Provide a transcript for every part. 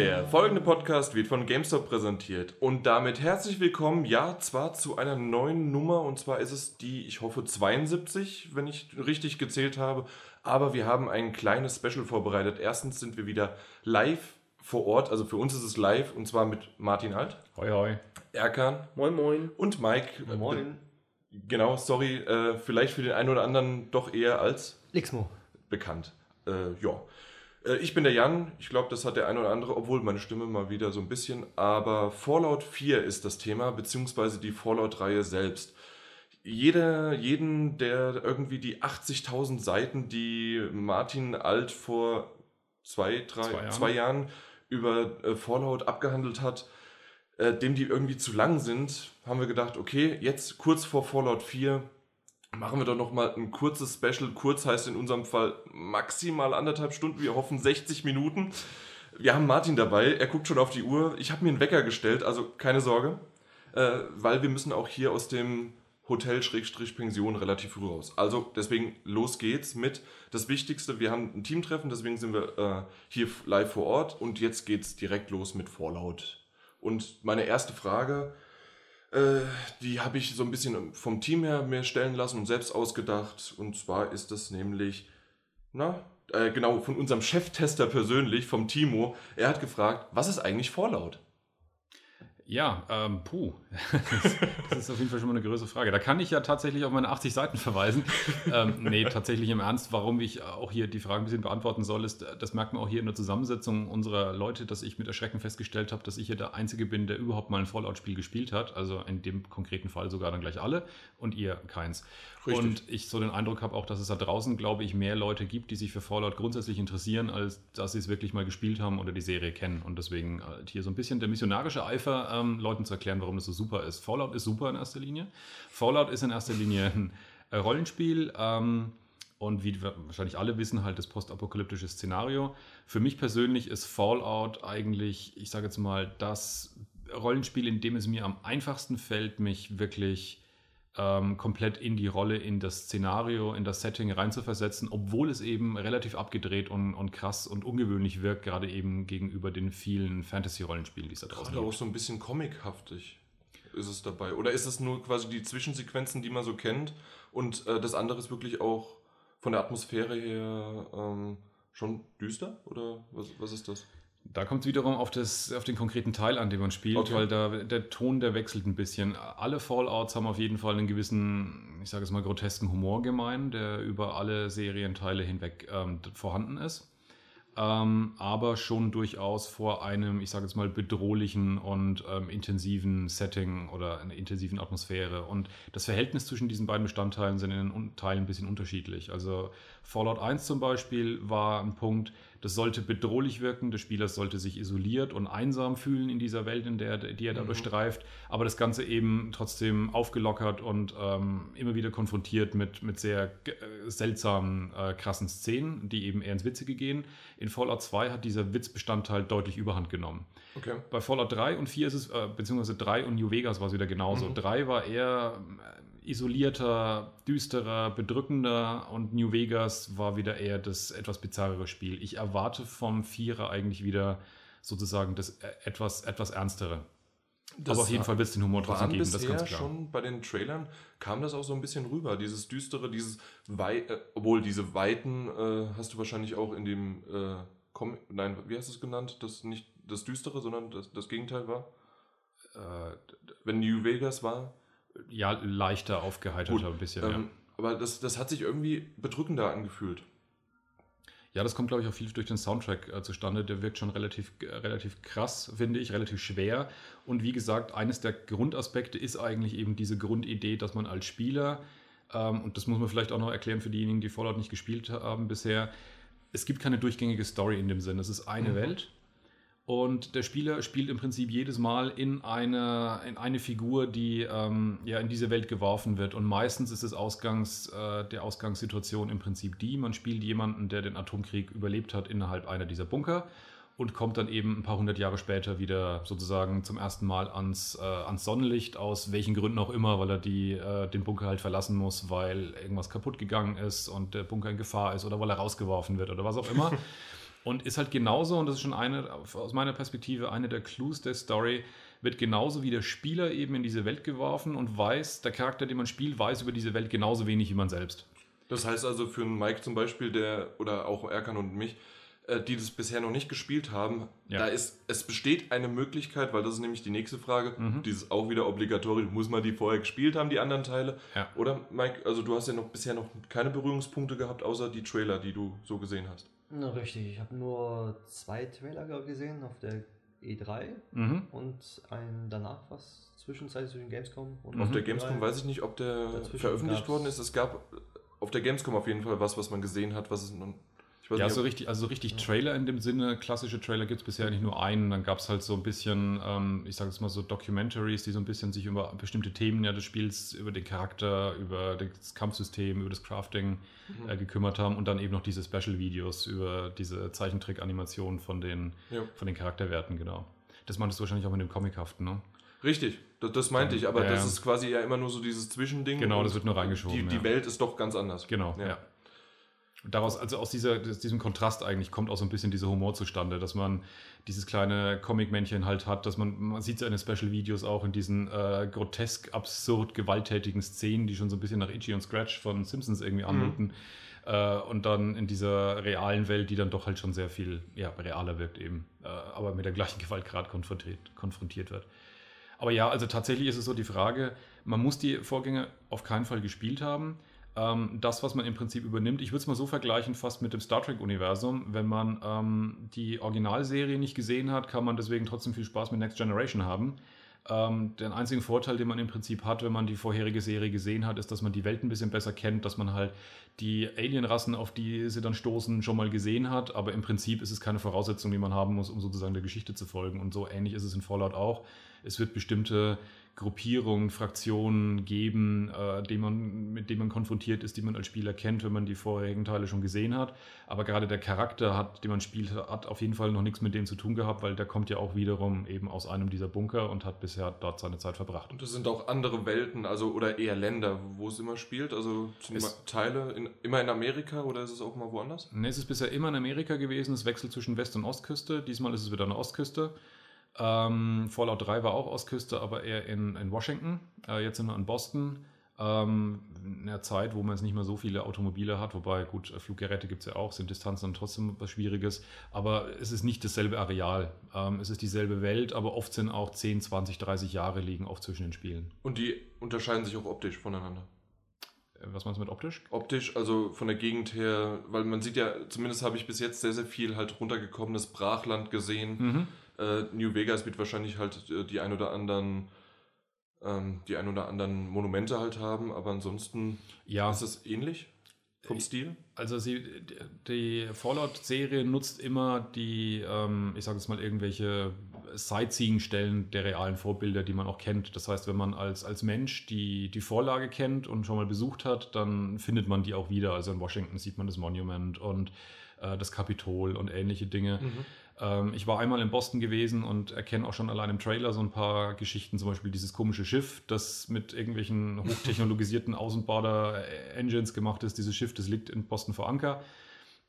Der folgende Podcast wird von GameStop präsentiert und damit herzlich willkommen, ja, zwar zu einer neuen Nummer und zwar ist es die, ich hoffe, 72, wenn ich richtig gezählt habe, aber wir haben ein kleines Special vorbereitet. Erstens sind wir wieder live vor Ort, also für uns ist es live und zwar mit Martin Alt. Hoi, hoi. Erkan. Moin, moin. Und Mike. Moin. Genau, sorry, äh, vielleicht für den einen oder anderen doch eher als Lixmo. bekannt. Äh, ja. Äh, ich bin der Jan, ich glaube, das hat der eine oder andere, obwohl meine Stimme mal wieder so ein bisschen, aber Fallout 4 ist das Thema, beziehungsweise die Fallout-Reihe selbst. Jeder, jeden, der irgendwie die 80.000 Seiten, die Martin Alt vor zwei, drei, Zwei Jahren. zwei Jahren über äh, Fallout abgehandelt hat, äh, dem die irgendwie zu lang sind, haben wir gedacht, okay, jetzt kurz vor Fallout 4 machen wir doch noch mal ein kurzes Special. Kurz heißt in unserem Fall maximal anderthalb Stunden. Wir hoffen 60 Minuten. Wir haben Martin dabei. Er guckt schon auf die Uhr. Ich habe mir einen Wecker gestellt, also keine Sorge, äh, weil wir müssen auch hier aus dem Hotel-Pension relativ früh raus. Also deswegen los geht's mit das Wichtigste. Wir haben ein Teamtreffen, deswegen sind wir äh, hier live vor Ort und jetzt geht's direkt los mit Fallout. Und meine erste Frage, äh, die habe ich so ein bisschen vom Team her mir stellen lassen und selbst ausgedacht. Und zwar ist das nämlich, na, äh, genau, von unserem Cheftester persönlich, vom Timo. Er hat gefragt, was ist eigentlich Fallout? Ja, ähm, puh. das ist auf jeden Fall schon mal eine größere Frage. Da kann ich ja tatsächlich auf meine 80 Seiten verweisen. ähm, nee, tatsächlich im Ernst, warum ich auch hier die Frage ein bisschen beantworten soll, ist, das merkt man auch hier in der Zusammensetzung unserer Leute, dass ich mit Erschrecken festgestellt habe, dass ich hier der Einzige bin, der überhaupt mal ein Fallout-Spiel gespielt hat. Also in dem konkreten Fall sogar dann gleich alle und ihr keins. Richtig. Und ich so den Eindruck habe auch, dass es da draußen, glaube ich, mehr Leute gibt, die sich für Fallout grundsätzlich interessieren, als dass sie es wirklich mal gespielt haben oder die Serie kennen. Und deswegen halt hier so ein bisschen der missionarische Eifer, ähm, Leuten zu erklären, warum das so super ist. Fallout ist super in erster Linie. Fallout ist in erster Linie ein äh, Rollenspiel. Ähm, und wie wahrscheinlich alle wissen, halt das postapokalyptische Szenario. Für mich persönlich ist Fallout eigentlich, ich sage jetzt mal, das Rollenspiel, in dem es mir am einfachsten fällt, mich wirklich ähm, komplett in die Rolle, in das Szenario, in das Setting reinzuversetzen, obwohl es eben relativ abgedreht und, und krass und ungewöhnlich wirkt, gerade eben gegenüber den vielen Fantasy-Rollenspielen, die es da draußen Gerade auch gibt. so ein bisschen comichaftig ist es dabei. Oder ist es nur quasi die Zwischensequenzen, die man so kennt und äh, das andere ist wirklich auch von der Atmosphäre her ähm, schon düster? Oder was, was ist das? Da kommt es wiederum auf, das, auf den konkreten Teil an, den man spielt, Okay. weil da, der Ton, der wechselt ein bisschen. Alle Fallouts haben auf jeden Fall einen gewissen, ich sage es mal, grotesken Humor gemein, der über alle Serienteile hinweg ähm, vorhanden ist. Ähm, aber schon durchaus vor einem, ich sage jetzt mal, bedrohlichen und ähm, intensiven Setting oder einer intensiven Atmosphäre. Und das Verhältnis zwischen diesen beiden Bestandteilen sind in den Teilen ein bisschen unterschiedlich. Also Fallout 1 zum Beispiel war ein Punkt, das sollte bedrohlich wirken, der Spieler sollte sich isoliert und einsam fühlen in dieser Welt, in der die er da Mhm. aber das Ganze eben trotzdem aufgelockert und ähm, immer wieder konfrontiert mit, mit sehr äh, seltsamen, äh, krassen Szenen, die eben eher ins Witzige gehen. In Fallout 2 hat dieser Witzbestandteil deutlich überhand genommen. Okay. Bei Fallout 3 und 4 ist es, äh, beziehungsweise 3 und New Vegas war es wieder genauso. Mhm. 3 war eher isolierter, düsterer, bedrückender und New Vegas war wieder eher das etwas bizarrere Spiel. Ich erwarte vom Vierer eigentlich wieder sozusagen das äh, etwas, etwas ernstere. Das Aber auf jeden Fall wird es den Humor trotzdem geben, das ist ganz klar. schon bei den Trailern, kam das auch so ein bisschen rüber, dieses düstere, dieses wei äh, obwohl diese Weiten äh, hast du wahrscheinlich auch in dem äh, Com nein, wie hast du es genannt, das nicht das düstere, sondern das, das Gegenteil war, Äh, wenn New Vegas war. Ja, leichter, aufgeheiterter Gut, ein bisschen. ähm, ja. Aber das, das hat sich irgendwie bedrückender angefühlt. Ja, das kommt, glaube ich, auch viel durch den Soundtrack äh, zustande. Der wirkt schon relativ, äh, relativ krass, finde ich, relativ schwer. Und wie gesagt, eines der Grundaspekte ist eigentlich eben diese Grundidee, dass man als Spieler, ähm, und das muss man vielleicht auch noch erklären für diejenigen, die Fallout nicht gespielt haben bisher, es gibt keine durchgängige Story in dem Sinn. Es ist eine Mhm. Welt. Und der Spieler spielt im Prinzip jedes Mal in eine, in eine Figur, die ähm, ja in diese Welt geworfen wird. Und meistens ist das Ausgangs, äh, der Ausgangssituation im Prinzip die, man spielt jemanden, der den Atomkrieg überlebt hat innerhalb einer dieser Bunker und kommt dann eben ein paar hundert Jahre später wieder sozusagen zum ersten Mal ans, äh, ans Sonnenlicht, aus welchen Gründen auch immer, weil er die, äh, den Bunker halt verlassen muss, weil irgendwas kaputt gegangen ist und der Bunker in Gefahr ist oder weil er rausgeworfen wird oder was auch immer. Und ist halt genauso, und das ist schon eine, aus meiner Perspektive, eine der Clues der Story, wird genauso wie der Spieler eben in diese Welt geworfen und weiß, der Charakter, den man spielt, weiß über diese Welt genauso wenig wie man selbst. Das heißt also für einen Mike zum Beispiel, der, oder auch Erkan und mich, äh, die das bisher noch nicht gespielt haben, Ja. da ist, es besteht eine Möglichkeit, weil das ist nämlich die nächste Frage, Mhm. dieses auch wieder obligatorisch, muss man die vorher gespielt haben, die anderen Teile? Ja. Oder Mike, also du hast ja noch bisher noch keine Berührungspunkte gehabt, außer die Trailer, die du so gesehen hast. Na, richtig, ich habe nur zwei Trailer gesehen auf der E3 Mhm. und ein danach was zwischenzeitlich zwischen Gamescom und Mhm. Auf der E3. Gamescom weiß ich nicht, ob der veröffentlicht gab's- worden ist. Es gab auf der Gamescom auf jeden Fall was, was man gesehen hat, was es Ja, nicht, so richtig, also so richtig Trailer in dem Sinne, klassische Trailer gibt es bisher eigentlich nur einen. Dann gab es halt so ein bisschen, ähm, ich sage es mal so, Documentaries, die so ein bisschen sich über bestimmte Themen ja, des Spiels, über den Charakter, über das Kampfsystem, über das Crafting Mhm. äh, gekümmert haben und dann eben noch diese Special-Videos über diese Zeichentrick-Animationen von den, Ja. von den Charakterwerten, genau. Das meintest du wahrscheinlich auch mit dem Comichaften, ne? Richtig, das, das meinte ich, aber Ja, das ja. ist quasi ja immer nur so dieses Zwischending. Genau, das wird nur reingeschoben, Die, die ja. Welt ist doch ganz anders. Genau, ja. Daraus, also aus dieser, aus diesem Kontrast eigentlich kommt auch so ein bisschen dieser Humor zustande, dass man dieses kleine Comic-Männchen halt hat, dass man, man sieht den Special-Videos auch in diesen äh, grotesk, absurd, gewalttätigen Szenen, die schon so ein bisschen nach Itchy und Scratch von Simpsons irgendwie anmuten. Äh, und dann in dieser realen Welt, die dann doch halt schon sehr viel ja, realer wirkt eben, äh, aber mit der gleichen Gewaltgrad konfrontiert, konfrontiert wird. Aber ja, also tatsächlich ist es so die Frage, man muss die Vorgänge auf keinen Fall gespielt haben. Ähm, das, was man im Prinzip übernimmt, ich würde es mal so vergleichen fast mit dem Star Trek-Universum. Wenn man ähm, die Originalserie nicht gesehen hat, kann man deswegen trotzdem viel Spaß mit Next Generation haben. Ähm, den einzigen Vorteil, den man im Prinzip hat, wenn man die vorherige Serie gesehen hat, ist, dass man die Welt ein bisschen besser kennt, dass man halt die Alienrassen, auf die sie dann stoßen, schon mal gesehen hat. Aber im Prinzip ist es keine Voraussetzung, die man haben muss, um sozusagen der Geschichte zu folgen. Und so ähnlich ist es in Fallout auch. Es wird bestimmte Gruppierungen, Fraktionen geben, äh, man, mit denen man konfrontiert ist, die man als Spieler kennt, wenn man die vorherigen Teile schon gesehen hat. Aber gerade der Charakter, hat, den man spielt, hat auf jeden Fall noch nichts mit dem zu tun gehabt, weil der kommt ja auch wiederum eben aus einem dieser Bunker und hat bisher dort seine Zeit verbracht. Und das sind auch andere Welten, also oder eher Länder, wo es immer spielt. Also Es- Teile in, immer in Amerika oder ist es auch mal woanders? Ne, es ist bisher immer in Amerika gewesen. Es wechselt zwischen West- und Ostküste. Diesmal ist es wieder eine Ostküste. Ähm, Fallout 3 war auch Ostküste, aber eher in, in Washington. Äh, jetzt sind wir in Boston. Ähm, in einer Zeit, wo man jetzt nicht mehr so viele Automobile hat, wobei, gut, äh, Fluggeräte gibt es ja auch, sind Distanzen dann trotzdem was Schwieriges. Aber es ist nicht dasselbe Areal. Ähm, es ist dieselbe Welt, aber oft sind auch 10, 20, 30 Jahre liegen oft zwischen den Spielen. Und die unterscheiden sich auch optisch voneinander. Äh, Was meinst du mit optisch? Optisch, also von der Gegend her, weil man sieht ja, zumindest habe ich bis jetzt sehr, sehr viel halt runtergekommenes Brachland gesehen. Mhm. Äh, New Vegas wird wahrscheinlich halt äh, die ein oder anderen ähm, die ein oder anderen Monumente halt haben, aber ansonsten Ja. ist es ähnlich vom Stil. Also sie, die Fallout-Serie nutzt immer die, ähm, ich sage jetzt mal, irgendwelche Sightseeing-Stellen der realen Vorbilder, die man auch kennt. Das heißt, wenn man als, als Mensch die, die Vorlage kennt und schon mal besucht hat, dann findet man die auch wieder. Also in Washington sieht man das Monument und äh, das Kapitol und ähnliche Dinge. Ähm, ich war einmal in Boston gewesen und erkenne auch schon allein im Trailer so ein paar Geschichten, zum Beispiel dieses komische Schiff, das mit irgendwelchen hochtechnologisierten Außenborder-Engines gemacht ist. Dieses Schiff, das liegt in Boston vor Anker,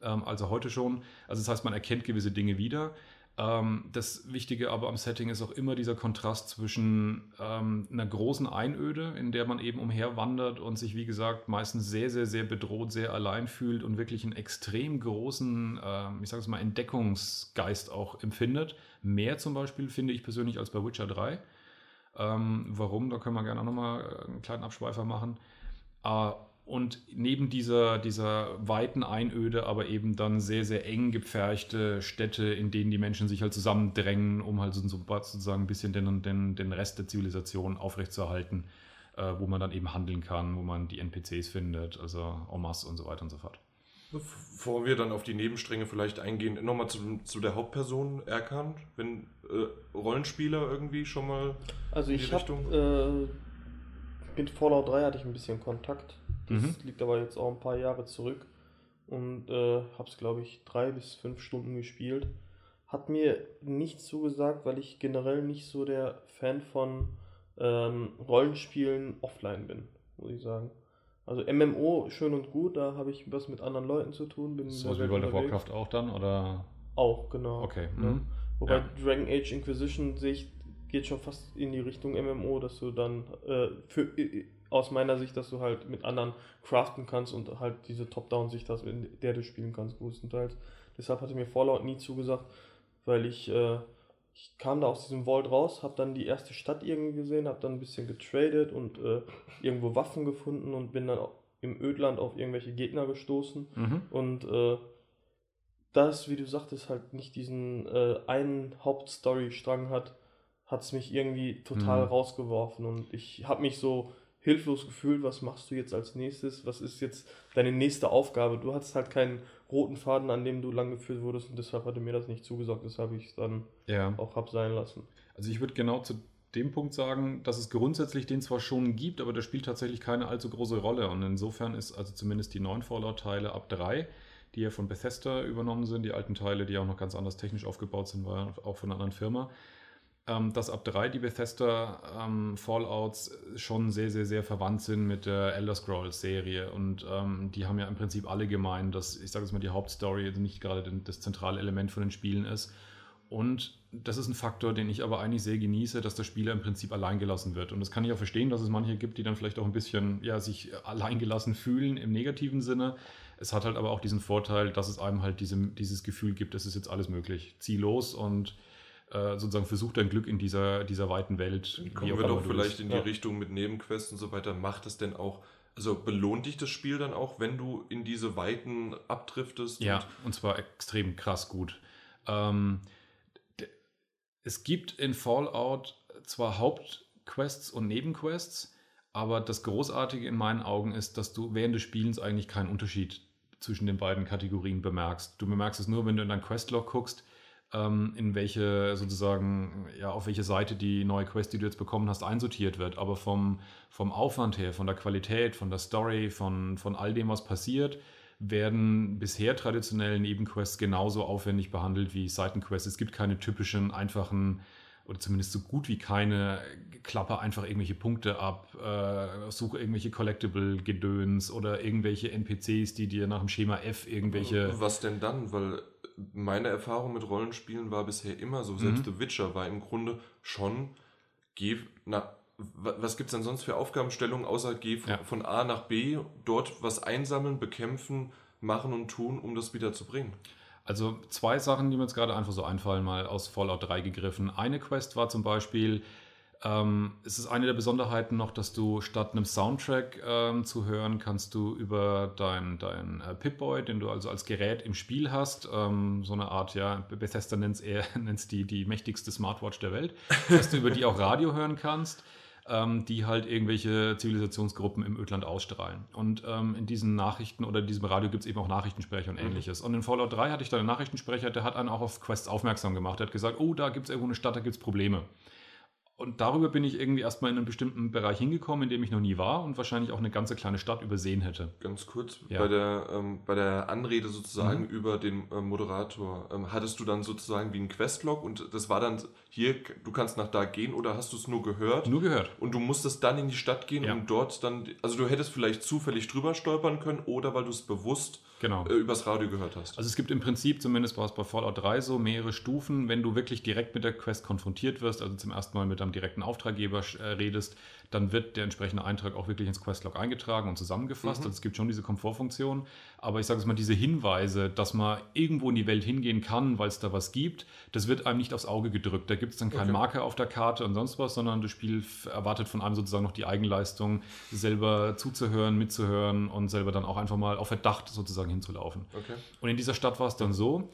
ähm, also heute schon. Also das heißt, man erkennt gewisse Dinge wieder. Ähm, das Wichtige aber am Setting ist auch immer dieser Kontrast zwischen ähm, einer großen Einöde, in der man eben umherwandert und sich, wie gesagt, meistens sehr, sehr, sehr bedroht, sehr allein fühlt und wirklich einen extrem großen, ähm, ich sage es mal, Entdeckungsgeist auch empfindet. Mehr zum Beispiel finde ich persönlich als bei Witcher 3. Ähm, warum? Da können wir gerne auch nochmal einen kleinen Abschweifer machen. Äh, und neben dieser, dieser weiten Einöde, aber eben dann sehr, sehr eng gepferchte Städte, in denen die Menschen sich halt zusammendrängen, um halt so, sozusagen ein bisschen den, den, den Rest der Zivilisation aufrechtzuerhalten, äh, wo man dann eben handeln kann, wo man die NPCs findet, also en masse und so weiter und so fort. Bevor wir dann auf die Nebenstränge vielleicht eingehen, nochmal zu, zu der Hauptperson Erkan, wenn äh, Rollenspieler irgendwie schon mal Also in die ich habe äh, mit Fallout 3 hatte ich ein bisschen Kontakt. Das Mhm. liegt aber jetzt auch ein paar Jahre zurück und äh, habe es glaube ich drei bis fünf Stunden gespielt. Hat mir nicht zugesagt, weil ich generell nicht so der Fan von ähm, Rollenspielen offline bin, muss ich sagen. Also MMO schön und gut, da habe ich was mit anderen Leuten zu tun. Bin So wie World of. Warcraft auch dann, oder? Auch, genau. Okay. Ja. Mhm. Wobei Ja. Dragon Age Inquisition sehe ich, geht schon fast in die Richtung MMO, dass du dann äh, für, aus meiner Sicht, dass du halt mit anderen craften kannst und halt diese Top-Down-Sicht hast, in der du spielen kannst, größtenteils. Deshalb hatte mir Fallout nie zugesagt, weil ich, äh, ich kam da aus diesem Vault raus, habe dann die erste Stadt irgendwie gesehen, habe dann ein bisschen getradet und äh, irgendwo Waffen gefunden und bin dann im Ödland auf irgendwelche Gegner gestoßen. Mhm. Und äh, das, wie du sagtest, halt nicht diesen äh, einen Hauptstory-Strang hat, hat es mich irgendwie total Mhm. rausgeworfen. Und ich habe mich so hilflos gefühlt, was machst du jetzt als nächstes? Was ist jetzt deine nächste Aufgabe? Du hattest halt keinen roten Faden, an dem du lang geführt wurdest und deshalb hatte mir das nicht zugesagt, deshalb ich es dann Ja. auch hab sein lassen. Also ich würde genau zu dem Punkt sagen, dass es grundsätzlich den zwar schon gibt, aber der spielt tatsächlich keine allzu große Rolle. Und insofern ist also zumindest die neuen Fallout-Teile ab 3, die ja von Bethesda übernommen sind, die alten Teile, die auch noch ganz anders technisch aufgebaut sind, waren auch von einer anderen Firma, ähm, dass ab 3 die Bethesda ähm, Fallouts schon sehr, sehr, sehr verwandt sind mit der Elder Scrolls-Serie. Und ähm, die haben ja im Prinzip alle gemeint, dass, ich sage jetzt mal, die Hauptstory nicht gerade das zentrale Element von den Spielen ist. Und das ist ein Faktor, den ich aber eigentlich sehr genieße, dass der Spieler im Prinzip alleingelassen wird. Und das kann ich auch verstehen, dass es manche gibt, die dann vielleicht auch ein bisschen ja, sich alleingelassen fühlen im negativen Sinne. Es hat halt aber auch diesen Vorteil, dass es einem halt diese, dieses Gefühl gibt, es ist jetzt alles möglich. Zieh los und äh, sozusagen versuch dein Glück in dieser, dieser weiten Welt. Kommen wir doch vielleicht in die Ja. Richtung mit Nebenquests und so weiter. Macht es denn auch, also belohnt dich das Spiel dann auch, wenn du in diese Weiten abdriftest? Ja, Und und zwar extrem krass gut. Ähm, es gibt in Fallout zwar Hauptquests und Nebenquests, aber das Großartige in meinen Augen ist, dass du während des Spielens eigentlich keinen Unterschied zwischen den beiden Kategorien bemerkst. Du bemerkst es nur, wenn du in dein Questlog guckst, in welche sozusagen, ja, auf welche Seite die neue Quest, die du jetzt bekommen hast, einsortiert wird. Aber vom, vom Aufwand her, von der Qualität, von der Story, von, von all dem, was passiert, werden bisher traditionelle Nebenquests genauso aufwendig behandelt wie Seitenquests. Es gibt keine typischen, einfachen oder zumindest so gut wie keine Klappe einfach irgendwelche Punkte ab, äh, suche irgendwelche Collectible-Gedöns oder irgendwelche NPCs, die dir nach dem Schema F irgendwelche. Was denn dann? Weil meine Erfahrung mit Rollenspielen war bisher immer so, selbst Mhm. The Witcher war im Grunde schon, geh, na, wa- was gibt es denn sonst für Aufgabenstellungen, außer geh von, Ja. von A nach B, dort was einsammeln, bekämpfen, machen und tun, um das wieder zu bringen? Also zwei Sachen, die mir jetzt gerade einfach so einfallen, mal aus Fallout 3 gegriffen. Eine Quest war zum Beispiel, ähm, es ist eine der Besonderheiten noch, dass du statt einem Soundtrack ähm, zu hören, kannst du über dein, dein äh, Pip-Boy, den du also als Gerät im Spiel hast, ähm, so eine Art, ja, Bethesda nennt es eher, nennt's die, die mächtigste Smartwatch der Welt, dass du über die auch Radio hören kannst ähm, die halt irgendwelche Zivilisationsgruppen im Ödland ausstrahlen. Und ähm, in diesen Nachrichten oder in diesem Radio gibt es eben auch Nachrichtensprecher und ähnliches. Und in Fallout 3 hatte ich da einen Nachrichtensprecher, der hat einen auch auf Quests aufmerksam gemacht. Der hat gesagt, oh, da gibt es irgendwo eine Stadt, da gibt es Probleme. Und darüber bin ich irgendwie erstmal in einen bestimmten Bereich hingekommen, in dem ich noch nie war und wahrscheinlich auch eine ganze kleine Stadt übersehen hätte. Ganz kurz, Ja. bei, der, ähm, bei der Anrede sozusagen Mhm. über den ähm, Moderator, ähm, hattest du dann sozusagen wie ein Questlog und das war dann hier, du kannst nach da gehen oder hast du es nur gehört? Nur gehört. Und du musstest dann in die Stadt gehen, Ja. um dort dann, also du hättest vielleicht zufällig drüber stolpern können oder weil du es bewusst Genau. äh, übers Radio gehört hast. Also es gibt im Prinzip, zumindest war es bei Fallout 3 so, mehrere Stufen, wenn du wirklich direkt mit der Quest konfrontiert wirst, also zum ersten Mal mit einem direkten Auftraggeber äh, redest, dann wird der entsprechende Eintrag auch wirklich ins Questlog eingetragen und zusammengefasst. Mhm. Also es gibt schon diese Komfortfunktion. Aber ich sage es mal, diese Hinweise, dass man irgendwo in die Welt hingehen kann, weil es da was gibt, das wird einem nicht aufs Auge gedrückt. Da gibt es dann keinen Okay. Marker auf der Karte und sonst was, sondern das Spiel erwartet von einem sozusagen noch die Eigenleistung, selber zuzuhören, mitzuhören und selber dann auch einfach mal auf Verdacht sozusagen hinzulaufen. Okay. Und in dieser Stadt war es dann so,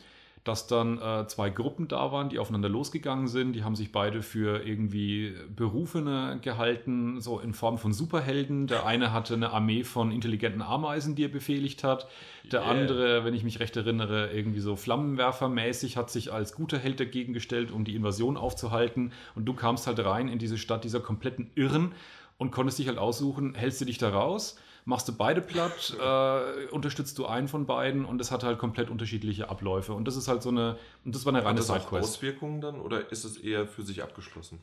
dass dann äh, zwei Gruppen da waren, die aufeinander losgegangen sind. Die haben sich beide für irgendwie Berufene gehalten, so in Form von Superhelden. Der eine hatte eine Armee von intelligenten Ameisen, die er befehligt hat. Der Yeah. andere, wenn ich mich recht erinnere, irgendwie so Flammenwerfermäßig hat sich als guter Held dagegen gestellt, um die Invasion aufzuhalten. Und du kamst halt rein in diese Stadt dieser kompletten Irren und konntest dich halt aussuchen, hältst du dich da raus? Machst du beide platt, äh, unterstützt du einen von beiden und es hat halt komplett unterschiedliche Abläufe. Und das ist halt so eine, und das war eine Hat reine das auch Sidequest. Auswirkungen dann oder ist es eher für sich abgeschlossen?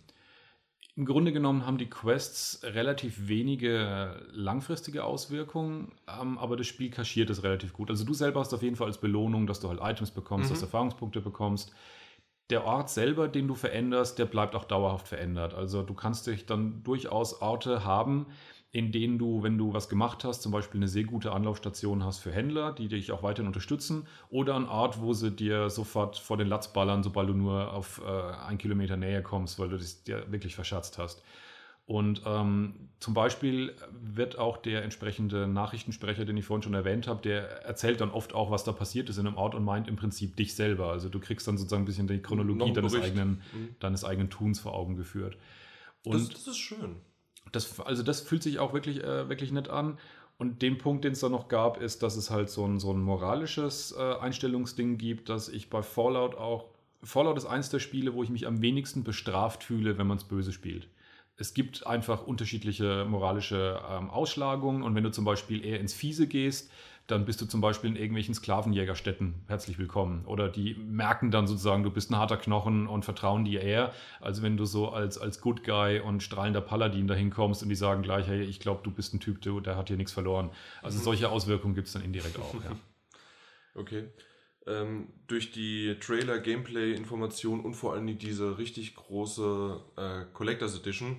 Im Grunde genommen haben die Quests relativ wenige langfristige Auswirkungen, ähm, aber das Spiel kaschiert es relativ gut. Also du selber hast auf jeden Fall als Belohnung, dass du halt Items bekommst, Mhm. dass du Erfahrungspunkte bekommst. Der Ort selber, den du veränderst, der bleibt auch dauerhaft verändert. Also du kannst dich dann durchaus Orte haben, in denen du, wenn du was gemacht hast, zum Beispiel eine sehr gute Anlaufstation hast für Händler, die dich auch weiterhin unterstützen, oder ein Ort, wo sie dir sofort vor den Latz ballern, sobald du nur auf äh, einen Kilometer Nähe kommst, weil du das dir wirklich verschatzt hast. Und ähm, zum Beispiel wird auch der entsprechende Nachrichtensprecher, den ich vorhin schon erwähnt habe, der erzählt dann oft auch, was da passiert ist in einem Ort und meint im Prinzip dich selber. Also du kriegst dann sozusagen ein bisschen die Chronologie deines eigenen, Mhm. deines eigenen Tuns vor Augen geführt. Und Das, das ist schön. Das, also das fühlt sich auch wirklich, äh, wirklich nett an. Und den Punkt, den es da noch gab, ist, dass es halt so ein, so ein moralisches äh, Einstellungsding gibt, dass ich bei Fallout auch. Fallout ist eins der Spiele, wo ich mich am wenigsten bestraft fühle, wenn man es böse spielt. Es gibt einfach unterschiedliche moralische ähm, Ausschlagungen und wenn du zum Beispiel eher ins Fiese gehst, dann bist du zum Beispiel in irgendwelchen Sklavenjägerstätten herzlich willkommen. Oder die merken dann sozusagen, du bist ein harter Knochen und vertrauen dir eher, als wenn du so als, als Good Guy und strahlender Paladin dahin kommst und die sagen gleich, hey, ich glaube, du bist ein Typ, der, der hat hier nichts verloren. Also solche Auswirkungen gibt es dann indirekt auch, ja. Okay. Ähm, durch die Trailer, Gameplay-Information und vor allem diese richtig große äh, Collectors Edition,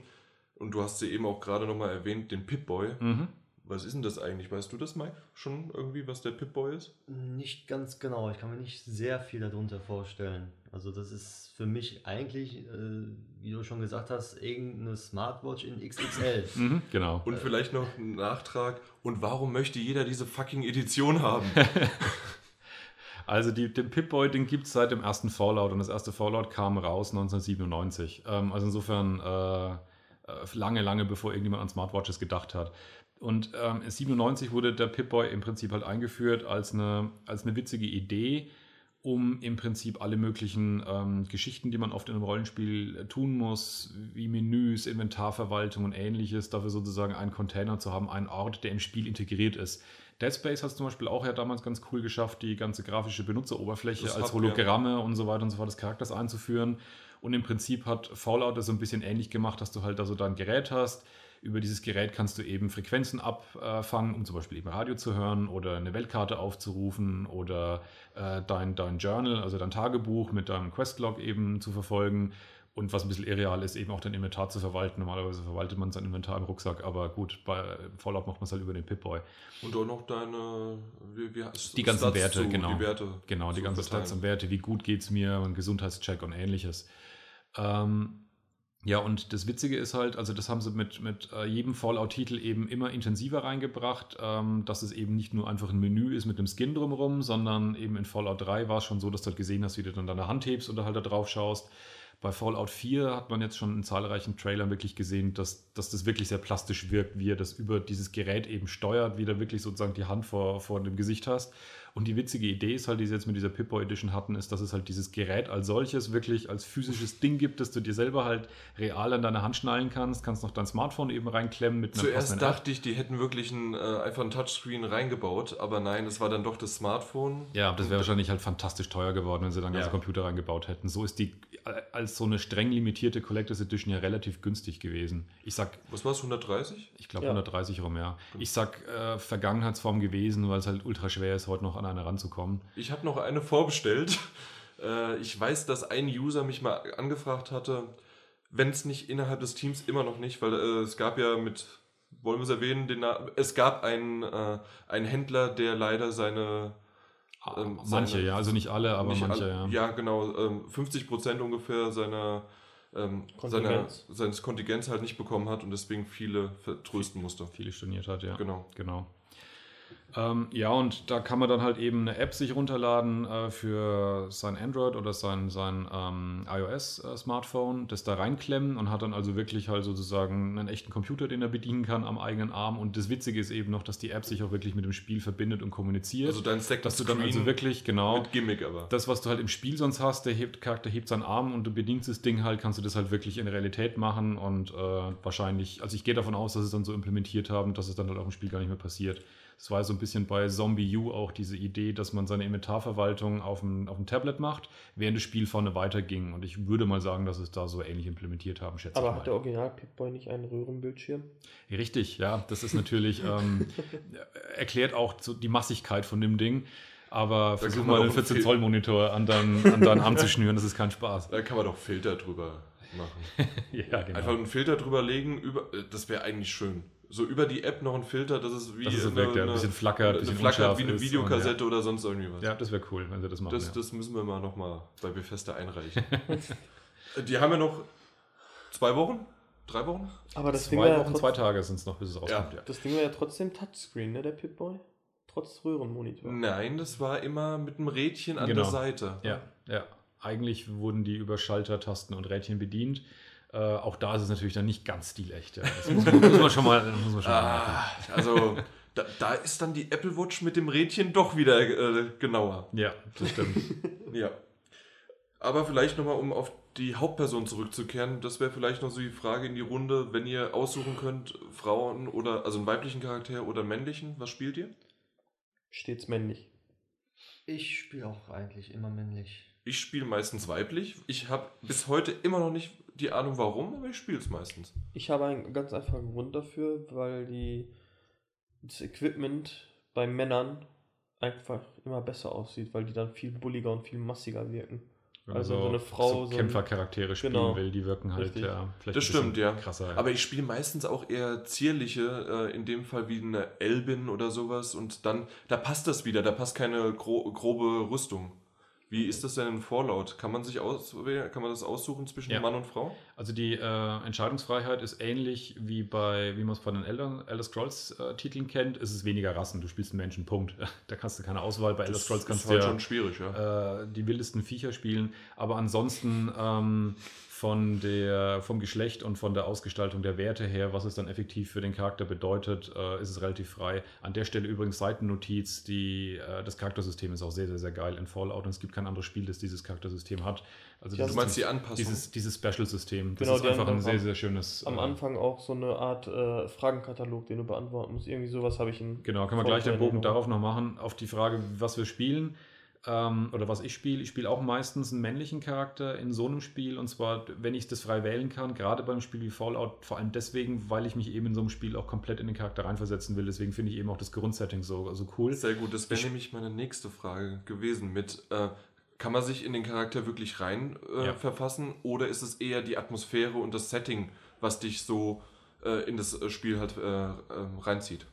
und du hast sie eben auch gerade nochmal erwähnt, den Pip-Boy. Mhm. Was ist denn das eigentlich? Weißt du das, Mike? Schon irgendwie, was der Pip-Boy ist? Nicht ganz genau. Ich kann mir nicht sehr viel darunter vorstellen. Also das ist für mich eigentlich, äh, wie du schon gesagt hast, irgendeine Smartwatch in XXL. Mhm, genau. Und vielleicht noch ein Nachtrag. Und warum möchte jeder diese fucking Edition haben? Also die, den Pip-Boy, den gibt es seit dem ersten Fallout und das erste Fallout kam raus 1997. Ähm, also insofern äh, äh, lange, lange bevor irgendjemand an Smartwatches gedacht hat. Und ähm, 97 wurde der Pip-Boy im Prinzip halt eingeführt als eine, als eine witzige Idee, um im Prinzip alle möglichen ähm, Geschichten, die man oft in einem Rollenspiel äh, tun muss, wie Menüs, Inventarverwaltung und ähnliches, dafür sozusagen einen Container zu haben, einen Ort, der im Spiel integriert ist. Dead Space hat es zum Beispiel auch ja damals ganz cool geschafft, die ganze grafische Benutzeroberfläche Das als Hologramme und so weiter und so fort des Charakters einzuführen. Und im Prinzip hat Fallout das so ein bisschen ähnlich gemacht, dass du halt also dein Gerät hast. Über dieses Gerät kannst du eben Frequenzen abfangen, um zum Beispiel eben Radio zu hören oder eine Weltkarte aufzurufen oder äh, dein, dein Journal, also dein Tagebuch mit deinem Questlog eben zu verfolgen. Und was ein bisschen irreal ist, eben auch dein Inventar zu verwalten. Normalerweise verwaltet man sein Inventar im Rucksack, aber gut, bei Fallout macht man es halt über den Pip-Boy. Und auch noch deine. Wie, wie heißt Die ganzen Stats Werte, zu, genau. Die Werte. Genau, die ganzen. Stats und Werte, wie gut geht es mir, ein Gesundheitscheck und ähnliches. Ähm, ja, und das Witzige ist halt, also das haben sie mit, mit äh, jedem Fallout-Titel eben immer intensiver reingebracht, ähm, dass es eben nicht nur einfach ein Menü ist mit einem Skin drumherum, sondern eben in Fallout 3 war es schon so, dass du halt gesehen hast, wie du dann deine Hand hebst oder halt da drauf schaust. Bei Fallout 4 hat man jetzt schon in zahlreichen Trailern wirklich gesehen, dass, dass das wirklich sehr plastisch wirkt, wie er das über dieses Gerät eben steuert, wie du wirklich sozusagen die Hand vor, vor dem Gesicht hast. Und die witzige Idee ist halt, die sie jetzt mit dieser Pip-Boy Edition hatten, ist, dass es halt dieses Gerät als solches wirklich als physisches Ding gibt, das du dir selber halt real an deine Hand schnallen kannst. Kannst noch dein Smartphone eben reinklemmen mit einer Zuerst dachte ich, die hätten wirklich ein, äh, einfach ein Touchscreen reingebaut, aber nein, es war dann doch das Smartphone. Ja, das wäre wahrscheinlich halt fantastisch teuer geworden, wenn sie dann ganze Ja. Computer reingebaut hätten. So ist die äh, als so eine streng limitierte Collectors Edition ja relativ günstig gewesen. Ich sag, Was war es, 130? ich glaube Ja. 130 rum, ja. Ich sag äh, Vergangenheitsform gewesen, weil es halt ultra schwer ist, heute noch an eine ranzukommen. Ich habe noch eine vorbestellt. Äh, ich weiß, dass ein User mich mal angefragt hatte, wenn es nicht innerhalb des Teams immer noch nicht, weil äh, es gab ja mit, wollen wir es erwähnen, den, Na- es gab einen, äh, einen Händler, der leider seine Ähm, manche, seine- ja, also nicht alle, aber nicht manche, all- ja. ja, genau, ähm, 50 Prozent ungefähr seiner, ähm, seiner, seines Kontingents halt nicht bekommen hat und deswegen viele vertrösten musste. Viele storniert hat, ja. Genau. Genau. Ähm, ja, und da kann man dann halt eben eine App sich runterladen äh, für sein Android oder sein, sein ähm, iOS-Smartphone, das da reinklemmen und hat dann also wirklich halt sozusagen einen echten Computer, den er bedienen kann am eigenen Arm. Und das Witzige ist eben noch, dass die App sich auch wirklich mit dem Spiel verbindet und kommuniziert. Also dein Second dass du dann also wirklich, genau, mit Gimmick aber. das, was du halt im Spiel sonst hast, der hebt, Charakter hebt seinen Arm und du bedienst das Ding halt, kannst du das halt wirklich in Realität machen und äh, wahrscheinlich, also ich gehe davon aus, dass sie es dann so implementiert haben, dass es dann halt auch im Spiel gar nicht mehr passiert. Das war so ein bisschen bei Zombie U auch diese Idee, dass man seine Inventarverwaltung auf dem, auf dem Tablet macht, während das Spiel vorne weiterging. Und ich würde mal sagen, dass es da so ähnlich implementiert haben, schätze Aber ich mal. hat der Original Pip-Boy nicht einen Röhrenbildschirm? Richtig, ja, das ist natürlich, ähm, erklärt auch so die Massigkeit von dem Ding. Aber versuch mal einen einen 14 Fil- Zoll Monitor an deinen, an deinen Arm zu schnüren, das ist kein Spaß. Da kann man doch Filter drüber machen. Ja, genau. Einfach einen Filter drüber legen, über, das wäre eigentlich schön. So über die App noch ein Filter, das ist wie Dass es so eine, wirkt, ja, ein bisschen flackert, eine bisschen flackert wie eine ist Videokassette oder sonst irgendwie was. Ja, das wäre cool, wenn sie das machen. Das, ja. das müssen wir mal nochmal bei Bethesda einreichen. die haben ja noch zwei Wochen? Drei Wochen? Aber das Ding zwei war ja Wochen, trotz- zwei Tage sind es noch, bis es rauskommt. Ja. Das Ding war ja trotzdem Touchscreen, ne, der Pip-Boy? Trotz Röhrenmonitor. Nein, das war immer mit einem Rädchen an Genau. der Seite. Ja, ja. Eigentlich wurden die über Schaltertasten und Rädchen bedient. Äh, auch da ist es natürlich dann nicht ganz stilecht. Ja. Das muss man, muss man schon mal, muss man schon mal. Ah, also da, da ist dann die Apple Watch mit dem Rädchen doch wieder äh, genauer. Ja, das stimmt. Ja. Aber vielleicht nochmal, um auf die Hauptperson zurückzukehren, das wäre vielleicht noch so die Frage in die Runde, wenn ihr aussuchen könnt, Frauen oder, also einen weiblichen Charakter oder einen männlichen, was spielt ihr? Stets männlich. Ich spiele auch eigentlich immer männlich. Ich spiele meistens weiblich. Ich habe bis heute immer noch nicht die Ahnung warum, aber ich spiele es meistens. Ich habe einen ganz einfachen Grund dafür, weil die, das Equipment bei Männern einfach immer besser aussieht, weil die dann viel bulliger und viel massiger wirken. Wenn Also man so eine Frau, so so ein- Kämpfercharaktere spielen Genau. will, die wirken halt Richtig. ja, vielleicht Das stimmt, ja. krasser. Aber ich spiele meistens auch eher zierliche, äh, in dem Fall wie eine Elbin oder sowas. Und dann, da passt das wieder, da passt keine gro grobe Rüstung. Wie ist das denn in Fallout? Kann man sich aus, kann man das aussuchen zwischen Ja. Mann und Frau? Also die äh, Entscheidungsfreiheit ist ähnlich wie bei, wie man es von den Elder, Elder Scrolls äh, Titeln kennt, ist es weniger Rassen. Du spielst einen Menschen, Punkt. Da kannst du keine Auswahl. Bei Elder Scrolls kannst ist du halt ja schon schwierig, ja. äh, die wildesten Viecher spielen. Aber ansonsten ähm, von der, vom Geschlecht und von der Ausgestaltung der Werte her, was es dann effektiv für den Charakter bedeutet, äh, ist es relativ frei. An der Stelle übrigens Seitennotiz, die, äh, das Charaktersystem ist auch sehr, sehr, sehr geil in Fallout und es gibt kein anderes Spiel, das dieses Charaktersystem hat. Also Ja, du meinst die Anpassung? dieses, dieses Special-System. Das Genau, ist einfach ein sehr, sehr schönes. Am äh, Anfang auch so eine Art äh, Fragenkatalog, den du beantworten musst. Irgendwie sowas habe ich in. Genau, können wir gleich den Bogen darauf noch machen, auf die Frage, was wir spielen. Ähm, oder was ich spiele. Ich spiele auch meistens einen männlichen Charakter in so einem Spiel. Und zwar, wenn ich das frei wählen kann, gerade beim Spiel wie Fallout, vor allem deswegen, weil ich mich eben in so einem Spiel auch komplett in den Charakter reinversetzen will. Deswegen finde ich eben auch das Grundsetting so, so cool. Sehr gut, das wäre Ich- nämlich meine nächste Frage gewesen mit, äh, kann man sich in den Charakter wirklich rein äh, Ja. verfassen oder ist es eher die Atmosphäre und das Setting, was dich so äh, in das Spiel halt äh, ähm, reinzieht?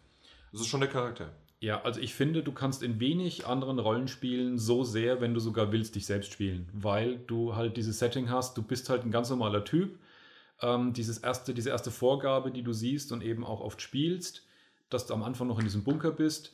Das ist schon der Charakter. Ja, also ich finde, du kannst in wenig anderen Rollenspielen so sehr, wenn du sogar willst, dich selbst spielen, weil du halt dieses Setting hast, du bist halt ein ganz normaler Typ. Ähm, dieses erste, diese erste Vorgabe, die du siehst und eben auch oft spielst, dass du am Anfang noch in diesem Bunker bist,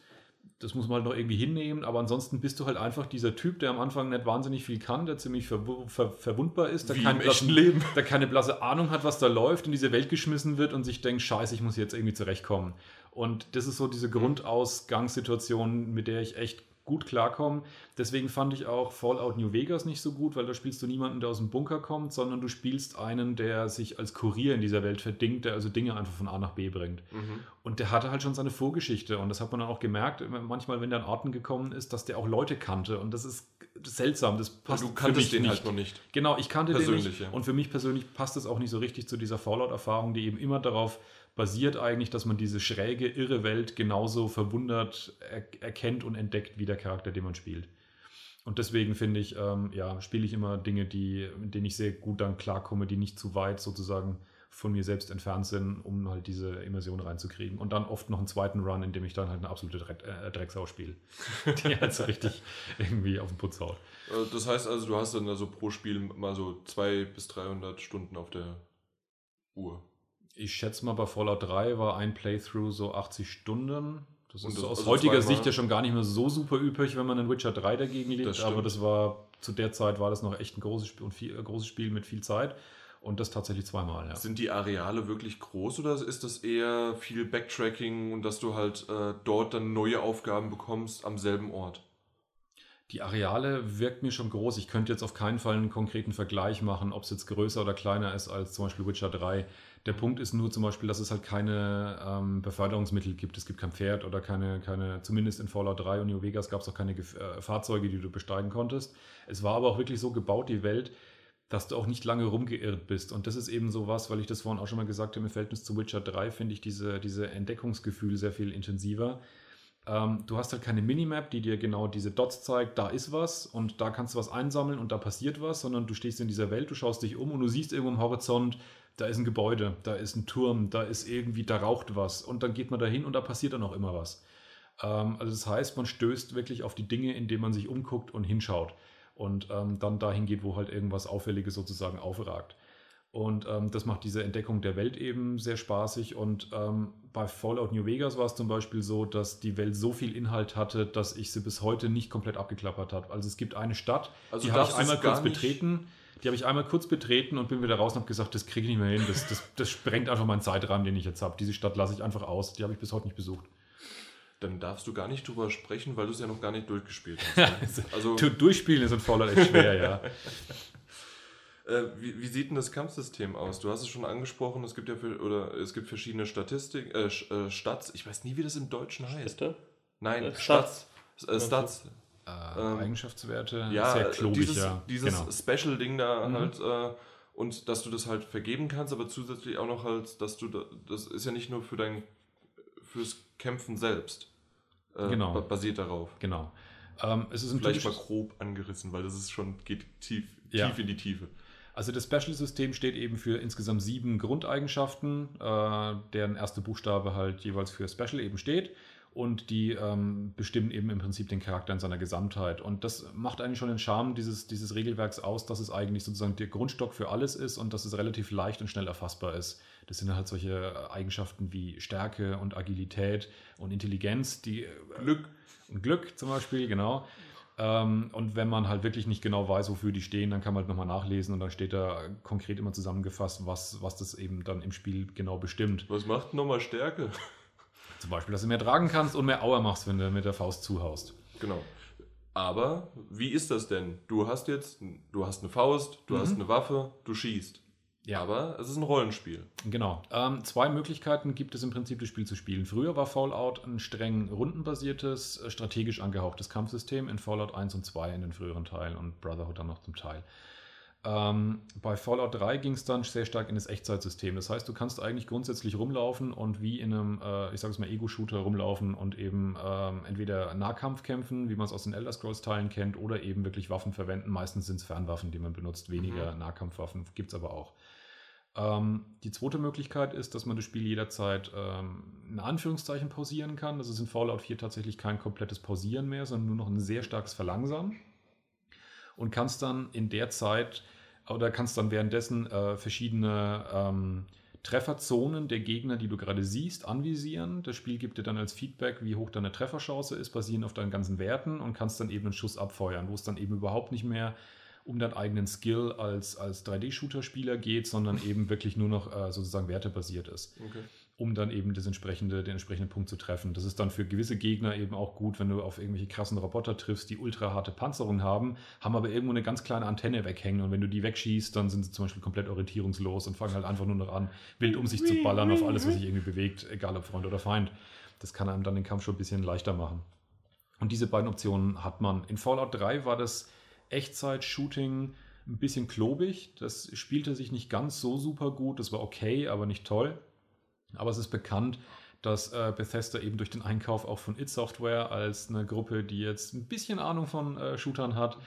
das muss man halt noch irgendwie hinnehmen, aber ansonsten bist du halt einfach dieser Typ, der am Anfang nicht wahnsinnig viel kann, der ziemlich verwu- ver verwundbar ist, der, echten blassen- Leben. der keine blasse Ahnung hat, was da läuft, in diese Welt geschmissen wird und sich denkt, scheiße, ich muss jetzt irgendwie zurechtkommen. Und das ist so diese Grundausgangssituation, mit der ich echt gut klarkomme. Deswegen fand ich auch Fallout New Vegas nicht so gut, weil da spielst du niemanden, der aus dem Bunker kommt, sondern du spielst einen, der sich als Kurier in dieser Welt verdingt, der also Dinge einfach von A nach B bringt. Mhm. Und der hatte halt schon seine Vorgeschichte und das hat man dann auch gemerkt, manchmal, wenn der an Orten gekommen ist, dass der auch Leute kannte und das ist seltsam, das passt du für kanntest mich den nicht. halt noch nicht. Genau, ich kannte den Persönlich, nicht. ja. Und für mich persönlich passt es auch nicht so richtig zu dieser Fallout-Erfahrung, die eben immer darauf basiert eigentlich, dass man diese schräge, irre Welt genauso verwundert er erkennt und entdeckt wie der Charakter, den man spielt. Und deswegen finde ich, ähm, ja, spiele ich immer Dinge, die, mit denen ich sehr gut dann klarkomme, die nicht zu weit sozusagen von mir selbst entfernt sind, um halt diese Immersion reinzukriegen. Und dann oft noch einen zweiten Run, in dem ich dann halt eine absolute Dreck, äh, Drecksau spiele, die halt so richtig irgendwie auf den Putz haut. Äh, Das heißt also, du hast dann also pro Spiel mal so 200 bis 300 Stunden auf der Uhr. Ich schätze mal, bei Fallout 3 war ein Playthrough so 80 Stunden. Das Und ist das- aus also heutiger? Sicht ja schon gar nicht mehr so super üppig, wenn man in Witcher 3 dagegen liegt. Das aber das war zu der Zeit war das noch echt ein großes Spiel, und viel, äh, großes Spiel mit viel Zeit. Und das tatsächlich zweimal, ja. Sind die Areale wirklich groß oder ist das eher viel Backtracking und dass du halt äh, dort dann neue Aufgaben bekommst am selben Ort? Die Areale wirkt mir schon groß. Ich könnte jetzt auf keinen Fall einen konkreten Vergleich machen, ob es jetzt größer oder kleiner ist als zum Beispiel Witcher 3. Der Punkt ist nur zum Beispiel, dass es halt keine ähm, Beförderungsmittel gibt. Es gibt kein Pferd oder keine, keine zumindest in Fallout 3 und New Vegas gab es auch keine äh, Fahrzeuge, die du besteigen konntest. Es war aber auch wirklich so gebaut, die Welt, dass du auch nicht lange rumgeirrt bist. Und das ist eben so was, weil ich das vorhin auch schon mal gesagt habe, im Verhältnis zu Witcher 3 finde ich diese, diese Entdeckungsgefühl sehr viel intensiver. Ähm, du hast halt keine Minimap, die dir genau diese Dots zeigt, da ist was und da kannst du was einsammeln und da passiert was, sondern du stehst in dieser Welt, du schaust dich um und du siehst irgendwo am Horizont, da ist ein Gebäude, da ist ein Turm, da ist irgendwie, da raucht was und dann geht man da hin und da passiert dann auch immer was. Ähm, also das heißt, man stößt wirklich auf die Dinge, indem man sich umguckt und hinschaut und ähm, dann dahin geht, wo halt irgendwas Auffälliges sozusagen aufragt. Und ähm, das macht diese Entdeckung der Welt eben sehr spaßig. Und ähm, bei Fallout New Vegas war es zum Beispiel so, dass die Welt so viel Inhalt hatte, dass ich sie bis heute nicht komplett abgeklappert habe. Also es gibt eine Stadt, also die habe ich einmal kurz betreten. Die habe ich einmal kurz betreten und bin wieder raus und habe gesagt, das kriege ich nicht mehr hin. Das, das, das sprengt einfach meinen Zeitrahmen, den ich jetzt habe. Diese Stadt lasse ich einfach aus. Die habe ich bis heute nicht besucht. Dann darfst du gar nicht drüber sprechen, weil du es ja noch gar nicht durchgespielt hast. also Durchspielen ist in Fallout echt schwer, ja. Äh, wie, wie, sieht denn das Kampfsystem aus? Du hast es schon angesprochen, es gibt ja für, oder es gibt verschiedene Statistik, äh, äh, Stats. Ich weiß nie, wie das im Deutschen heißt. Bitte? Nein, äh, Stats. Stats. Äh, ähm, Eigenschaftswerte, ja, sehr klobig, dieses, ja. Dieses genau. Special-Ding da mhm. halt und dass du das halt vergeben kannst, aber zusätzlich auch noch halt, dass du da, das ist ja nicht nur für dein fürs Kämpfen selbst. genau. Basiert darauf. Genau. Ähm, es ist Vielleicht mal grob angerissen, weil das ist schon geht tief, ja. tief in die Tiefe. Also das Special-System steht eben für insgesamt sieben Grundeigenschaften, äh, deren erste Buchstabe halt jeweils für Special eben steht. Und die ähm, bestimmen eben im Prinzip den Charakter in seiner Gesamtheit. Und das macht eigentlich schon den Charme dieses, dieses Regelwerks aus, dass es eigentlich sozusagen der Grundstock für alles ist und dass es relativ leicht und schnell erfassbar ist. Das sind halt solche Eigenschaften wie Stärke und Agilität und Intelligenz, die äh, Glück und Glück zum Beispiel, genau. Ähm, und wenn man halt wirklich nicht genau weiß, wofür die stehen, dann kann man halt nochmal nachlesen und dann steht da konkret immer zusammengefasst, was, was das eben dann im Spiel genau bestimmt. Was macht nochmal Stärke? Zum Beispiel, dass du mehr tragen kannst und mehr Auer machst, wenn du mit der Faust zuhaust. Genau. Aber wie ist das denn? Du hast jetzt, du hast eine Faust, du mhm. hast eine Waffe, du schießt. Ja. Aber es ist ein Rollenspiel. Genau. Ähm, zwei Möglichkeiten gibt es im Prinzip, das Spiel zu spielen. Früher war Fallout ein streng rundenbasiertes, äh, strategisch angehauchtes Kampfsystem in Fallout 1 und 2 in den früheren Teilen und Brotherhood dann noch zum Teil. Ähm, bei Fallout 3 ging es dann sehr stark in das Echtzeitsystem. Das heißt, du kannst eigentlich grundsätzlich rumlaufen und wie in einem, äh, ich sage es mal, Ego-Shooter rumlaufen und eben ähm, entweder Nahkampf kämpfen, wie man es aus den Elder Scrolls-Teilen kennt, oder eben wirklich Waffen verwenden. Meistens sind es Fernwaffen, die man benutzt, weniger mhm. Nahkampfwaffen gibt es aber auch. Ähm, die zweite Möglichkeit ist, dass man das Spiel jederzeit ähm, in Anführungszeichen pausieren kann. Das ist in Fallout 4 tatsächlich kein komplettes Pausieren mehr, sondern nur noch ein sehr starkes Verlangsamen. Und kannst dann in der Zeit oder kannst dann währenddessen äh, verschiedene ähm, Trefferzonen der Gegner, die du gerade siehst, anvisieren. Das Spiel gibt dir dann als Feedback, wie hoch deine Trefferchance ist, basierend auf deinen ganzen Werten und kannst dann eben einen Schuss abfeuern, wo es dann eben überhaupt nicht mehr um deinen eigenen Skill als, als 3D-Shooter-Spieler geht, sondern eben wirklich nur noch äh, sozusagen wertebasiert ist. Okay. Um dann eben das entsprechende, den entsprechenden Punkt zu treffen. Das ist dann für gewisse Gegner eben auch gut, wenn du auf irgendwelche krassen Roboter triffst, die ultra harte Panzerung haben, haben aber irgendwo eine ganz kleine Antenne weghängen und wenn du die wegschießt, dann sind sie zum Beispiel komplett orientierungslos und fangen halt einfach nur noch an, wild um sich zu ballern auf alles, was sich irgendwie bewegt, egal ob Freund oder Feind. Das kann einem dann den Kampf schon ein bisschen leichter machen. Und diese beiden Optionen hat man. In Fallout 3 war das Echtzeit-Shooting ein bisschen klobig. Das spielte sich nicht ganz so super gut. Das war okay, aber nicht toll. Aber es ist bekannt, dass äh, Bethesda eben durch den Einkauf auch von It Software als eine Gruppe, die jetzt ein bisschen Ahnung von äh, Shootern hat,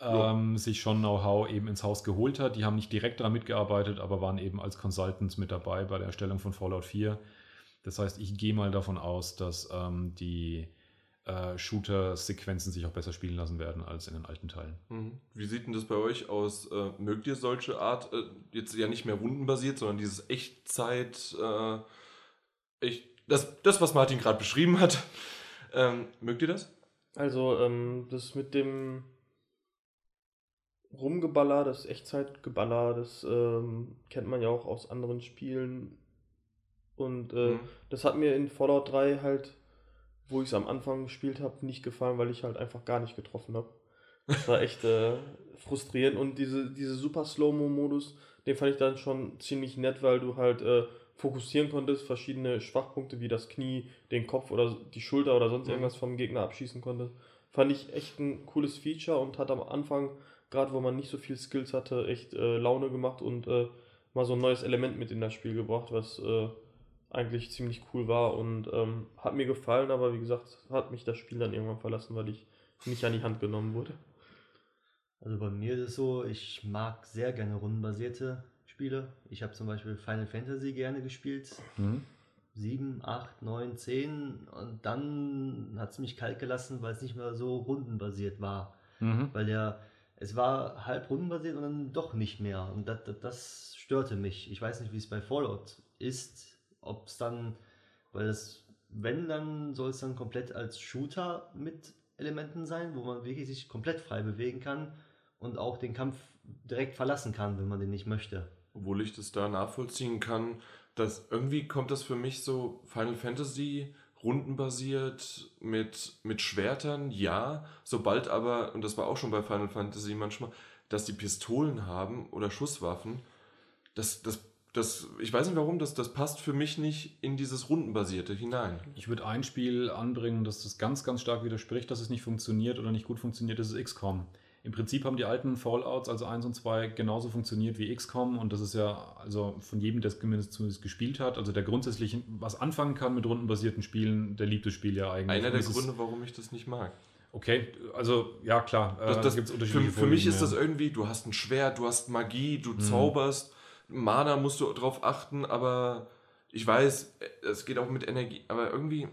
ähm, ja. sich schon Know-how eben ins Haus geholt hat. Die haben nicht direkt daran mitgearbeitet, aber waren eben als Consultants mit dabei bei der Erstellung von Fallout 4. Das heißt, ich gehe mal davon aus, dass ähm, die äh, Shooter-Sequenzen sich auch besser spielen lassen werden als in den alten Teilen. Mhm. Wie sieht denn das bei euch aus? Äh, mögt ihr solche Art, äh, jetzt ja nicht mehr rundenbasiert, sondern dieses Echtzeit, äh, echt, das, das, was Martin gerade beschrieben hat, ähm, mögt ihr das? Also, ähm, das mit dem Rumgeballer, das Echtzeitgeballer, das ähm, kennt man ja auch aus anderen Spielen. Und äh, mhm. das hat mir in Fallout 3 halt wo ich es am Anfang gespielt habe, nicht gefallen, weil ich halt einfach gar nicht getroffen habe. Das war echt äh, frustrierend und diese, diese super Slow-Mo-Modus, den fand ich dann schon ziemlich nett, weil du halt äh, fokussieren konntest, verschiedene Schwachpunkte wie das Knie, den Kopf oder die Schulter oder sonst Mhm. irgendwas vom Gegner abschießen konntest. Fand ich echt ein cooles Feature und hat am Anfang, gerade wo man nicht so viel Skills hatte, echt äh, Laune gemacht und äh, mal so ein neues Element mit in das Spiel gebracht, was äh, eigentlich ziemlich cool war und ähm, hat mir gefallen, aber wie gesagt, hat mich das Spiel dann irgendwann verlassen, weil ich nicht an die Hand genommen wurde. Also bei mir ist es so, ich mag sehr gerne rundenbasierte Spiele. Ich habe zum Beispiel Final Fantasy gerne gespielt. Mhm. 7, 8, 9, 10 und dann hat es mich kalt gelassen, weil es nicht mehr so rundenbasiert war. Mhm. Weil der, es war halb rundenbasiert und dann doch nicht mehr. Und das, das, das störte mich. Ich weiß nicht, wie es bei Fallout ist, ob es dann, weil es, wenn, dann soll es dann komplett als Shooter mit Elementen sein, wo man wirklich sich komplett frei bewegen kann und auch den Kampf direkt verlassen kann, wenn man den nicht möchte. Obwohl ich das da nachvollziehen kann, dass irgendwie kommt das für mich so Final Fantasy rundenbasiert mit, mit Schwertern, ja. Sobald aber, und das war auch schon bei Final Fantasy manchmal, dass die Pistolen haben oder Schusswaffen, das, das, das, ich weiß nicht warum, das, das passt für mich nicht in dieses Rundenbasierte hinein. Ich würde ein Spiel anbringen, das das ganz, ganz stark widerspricht, dass es nicht funktioniert oder nicht gut funktioniert, das ist XCOM. Im Prinzip haben die alten Fallouts, also 1 und 2, genauso funktioniert wie XCOM und das ist ja also von jedem, der es zumindest, gespielt hat, also der grundsätzlich was anfangen kann mit rundenbasierten Spielen, der liebt das Spiel ja eigentlich. Einer der Gründe, warum ich das nicht mag. Okay, also ja klar, äh, Das, das, gibt's für, unterschiedliche für mich Vorlieben, ist das irgendwie, du hast ein Schwert, du hast Magie, du Mhm. zauberst, Mana musst du drauf achten, aber ich weiß, es geht auch mit Energie, aber irgendwie,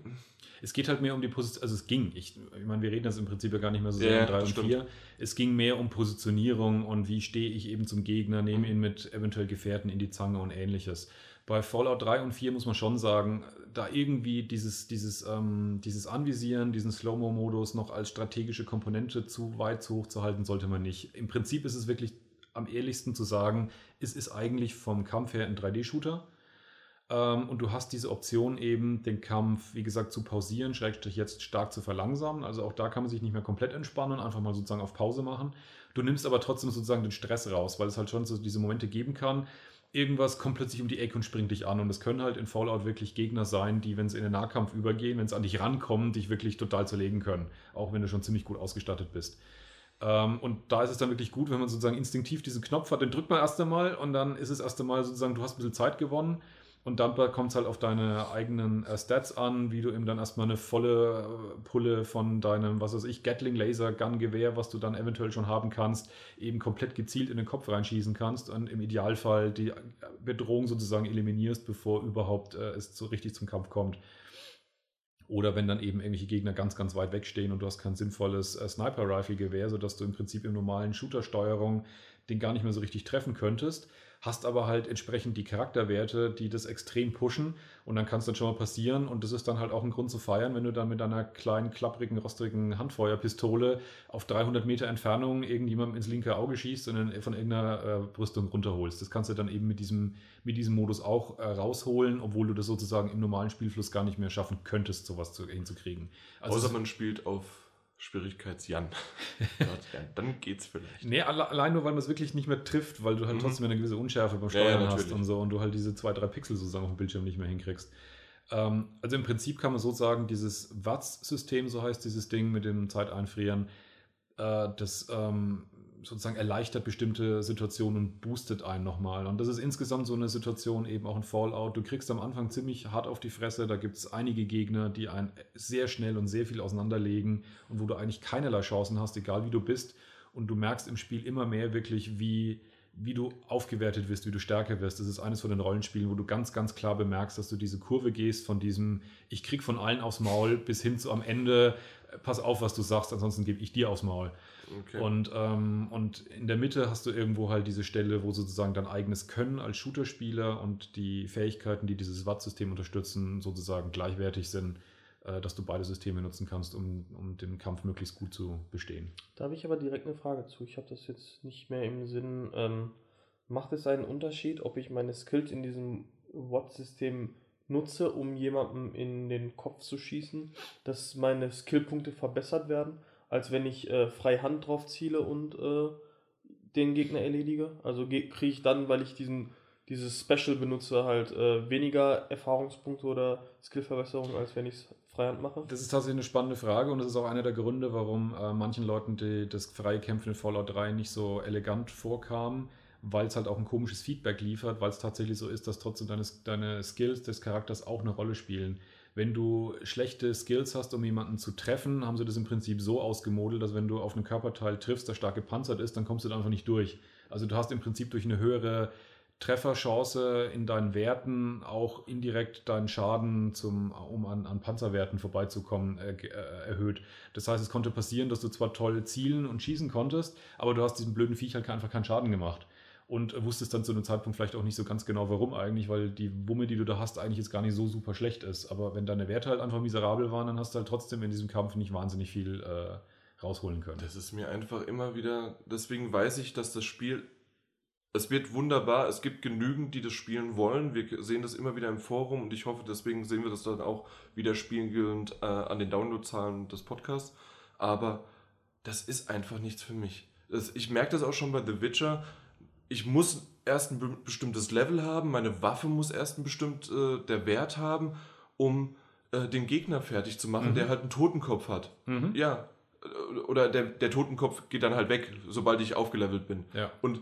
Es geht halt mehr um die Position, also es ging, ich, ich meine, wir reden das im Prinzip ja gar nicht mehr so sehr ja, in 3 das und stimmt. 4. Es ging mehr um Positionierung und wie stehe ich eben zum Gegner, nehme ihn mit eventuell Gefährten in die Zange und ähnliches. Bei Fallout 3 und 4 muss man schon sagen, da irgendwie dieses, dieses, ähm, dieses Anvisieren, diesen Slow-Mo-Modus noch als strategische Komponente zu weit zu hoch zu halten, sollte man nicht. Im Prinzip ist es wirklich am ehrlichsten zu sagen, es ist eigentlich vom Kampf her ein 3D-Shooter. Ähm, und du hast diese Option eben, den Kampf, wie gesagt, zu pausieren, schrägstrich jetzt stark zu verlangsamen. Also auch da kann man sich nicht mehr komplett entspannen einfach mal sozusagen auf Pause machen. Du nimmst aber trotzdem sozusagen den Stress raus, weil es halt schon so diese Momente geben kann. Irgendwas kommt plötzlich um die Ecke und springt dich an. Und es können halt in Fallout wirklich Gegner sein, die, wenn sie in den Nahkampf übergehen, wenn sie an dich rankommen, dich wirklich total zerlegen können. Auch wenn du schon ziemlich gut ausgestattet bist. Ähm, und da ist es dann wirklich gut, wenn man sozusagen instinktiv diesen Knopf hat, den drückt man erst einmal und dann ist es erst einmal sozusagen, du hast ein bisschen Zeit gewonnen und dann kommt es halt auf deine eigenen äh, Stats an, wie du eben dann erstmal eine volle äh, Pulle von deinem, was weiß ich, Gatling Laser Gun Gewehr, was du dann eventuell schon haben kannst, eben komplett gezielt in den Kopf reinschießen kannst und im Idealfall die äh, Bedrohung sozusagen eliminierst, bevor überhaupt äh, es so richtig zum Kampf kommt. Oder wenn dann eben irgendwelche Gegner ganz, ganz weit wegstehen und du hast kein sinnvolles äh, Sniper-Rifle-Gewehr, sodass du im Prinzip im normalen Shooter-Steuerung den gar nicht mehr so richtig treffen könntest, hast aber halt entsprechend die Charakterwerte, die das extrem pushen und dann kann es dann schon mal passieren und das ist dann halt auch ein Grund zu feiern, wenn du dann mit deiner kleinen, klapprigen, rostrigen Handfeuerpistole auf 300 Meter Entfernung irgendjemandem ins linke Auge schießt und dann von irgendeiner äh, Brüstung runterholst. Das kannst du dann eben mit diesem, mit diesem Modus auch äh, rausholen, obwohl du das sozusagen im normalen Spielfluss gar nicht mehr schaffen könntest, sowas zu, hinzukriegen. Also außer man spielt auf Schwierigkeits-Jan. ja, dann geht's vielleicht. Nee, alle, allein nur, weil man es wirklich nicht mehr trifft, weil du halt Mhm. trotzdem eine gewisse Unschärfe beim Ja, ja, Steuern hast und so und du halt diese zwei, drei Pixel sozusagen auf dem Bildschirm nicht mehr hinkriegst. Ähm, also im Prinzip kann man so sagen, dieses Watts-System, so heißt dieses Ding mit dem Zeiteinfrieren, äh, das ähm, sozusagen erleichtert bestimmte Situationen und boostet einen nochmal. Und das ist insgesamt so eine Situation eben auch ein Fallout. Du kriegst am Anfang ziemlich hart auf die Fresse. Da gibt es einige Gegner, die einen sehr schnell und sehr viel auseinanderlegen und wo du eigentlich keinerlei Chancen hast, egal wie du bist. Und du merkst im Spiel immer mehr wirklich, wie, wie du aufgewertet wirst, wie du stärker wirst. Das ist eines von den Rollenspielen, wo du ganz, ganz klar bemerkst, dass du diese Kurve gehst von diesem, ich krieg von allen aufs Maul, bis hin zu am Ende, äh, pass auf, was du sagst, ansonsten gebe ich dir aufs Maul. Okay. Und, ähm, und in der Mitte hast du irgendwo halt diese Stelle, wo sozusagen dein eigenes Können als Shooter-Spieler und die Fähigkeiten, die dieses Watt-System unterstützen, sozusagen gleichwertig sind, äh, dass du beide Systeme nutzen kannst, um, um den Kampf möglichst gut zu bestehen. Da habe ich aber direkt eine Frage zu. Ich habe das jetzt nicht mehr im Sinn. Ähm, macht es einen Unterschied, ob ich meine Skills in diesem Watt-System nutze, um jemandem in den Kopf zu schießen, dass meine Skillpunkte verbessert werden, als wenn ich äh, frei Hand drauf ziele und äh, den Gegner erledige. Also kriege ich dann, weil ich diesen dieses Special benutze, halt äh, weniger Erfahrungspunkte oder Skillverbesserung, als wenn ich es freihand mache? Das ist tatsächlich eine spannende Frage und das ist auch einer der Gründe, warum äh, manchen Leuten die, das Freikämpfen in Fallout 3 nicht so elegant vorkam, weil es halt auch ein komisches Feedback liefert, weil es tatsächlich so ist, dass trotzdem deine, deine Skills des Charakters auch eine Rolle spielen. Wenn du schlechte Skills hast, um jemanden zu treffen, haben sie das im Prinzip so ausgemodelt, dass wenn du auf einen Körperteil triffst, der stark gepanzert ist, dann kommst du da einfach nicht durch. Also du hast im Prinzip durch eine höhere Trefferchance in deinen Werten auch indirekt deinen Schaden, zum, um an, an Panzerwerten vorbeizukommen, äh, äh, erhöht. Das heißt, es konnte passieren, dass du zwar toll zielen und schießen konntest, aber du hast diesen blöden Viech halt einfach keinen Schaden gemacht. Und wusstest dann zu einem Zeitpunkt vielleicht auch nicht so ganz genau, warum eigentlich, weil die Wumme, die du da hast, eigentlich jetzt gar nicht so super schlecht ist. Aber wenn deine Werte halt einfach miserabel waren, dann hast du halt trotzdem in diesem Kampf nicht wahnsinnig viel äh, rausholen können. Das ist mir einfach immer wieder, deswegen weiß ich, dass das Spiel es wird wunderbar. Es gibt genügend, die das spielen wollen. Wir sehen das immer wieder im Forum und ich hoffe, deswegen sehen wir das dann auch wieder spiegelnd äh, an den Downloadzahlen des Podcasts. Aber das ist einfach nichts für mich. Das, ich merke das auch schon bei The Witcher. Ich muss erst ein be bestimmtes Level haben, meine Waffe muss erst ein bestimmt äh, der Wert haben, um äh, den Gegner fertig zu machen, mhm. der halt einen Totenkopf hat. Mhm. Ja. Äh, oder der, der Totenkopf geht dann halt weg, sobald ich aufgelevelt bin. Ja. Und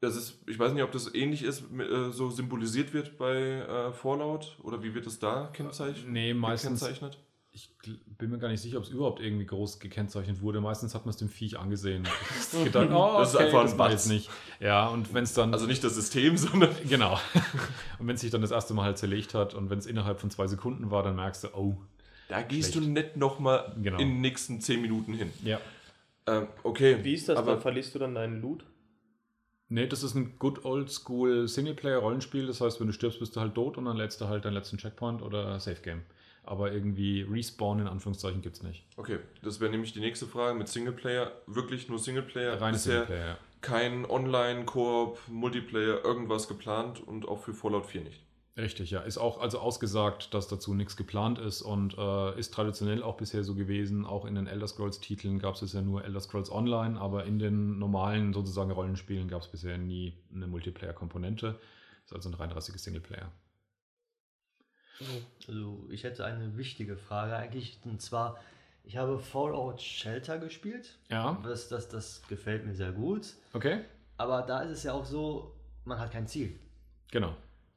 das ist, ich weiß nicht, ob das ähnlich ist, äh, so symbolisiert wird bei äh, Fallout oder wie wird es da kennzeichnet? Nee, meistens. Bin mir gar nicht sicher, ob es überhaupt irgendwie groß gekennzeichnet wurde. Meistens hat man es dem Viech angesehen. gedacht, oh, das ist einfach ein Batz. nicht. Ja, und wenn es dann. Also nicht das System, sondern. Genau. Und wenn es sich dann das erste Mal halt zerlegt hat und wenn es innerhalb von zwei Sekunden war, dann merkst du, oh. Da gehst schlecht. du nicht nochmal genau. in den nächsten zehn Minuten hin. Ja. Ähm, okay. Wie ist das? Aber dann verlierst du dann deinen Loot? Nee, das ist ein good old school Singleplayer-Rollenspiel. Das heißt, wenn du stirbst, bist du halt tot und dann lädst du halt deinen letzten Checkpoint oder Safe Game. Aber irgendwie Respawn in Anführungszeichen gibt es nicht. Okay, das wäre nämlich die nächste Frage mit Singleplayer. Wirklich nur Singleplayer? Reine Singleplayer, ja. Kein Online, Koop, Multiplayer, irgendwas geplant und auch für Fallout 4 nicht. Richtig, ja. Ist auch also ausgesagt, dass dazu nichts geplant ist und äh, ist traditionell auch bisher so gewesen. Auch in den Elder Scrolls-Titeln gab es ja nur Elder Scrolls Online, aber in den normalen sozusagen Rollenspielen gab es bisher nie eine Multiplayer-Komponente. Ist also ein 33 Singleplayer. Also ich hätte eine wichtige Frage eigentlich, und zwar, ich habe Fallout Shelter gespielt. Ja. Das, das, das gefällt mir sehr gut. Okay. Aber da ist es ja auch so, man hat kein Ziel. Genau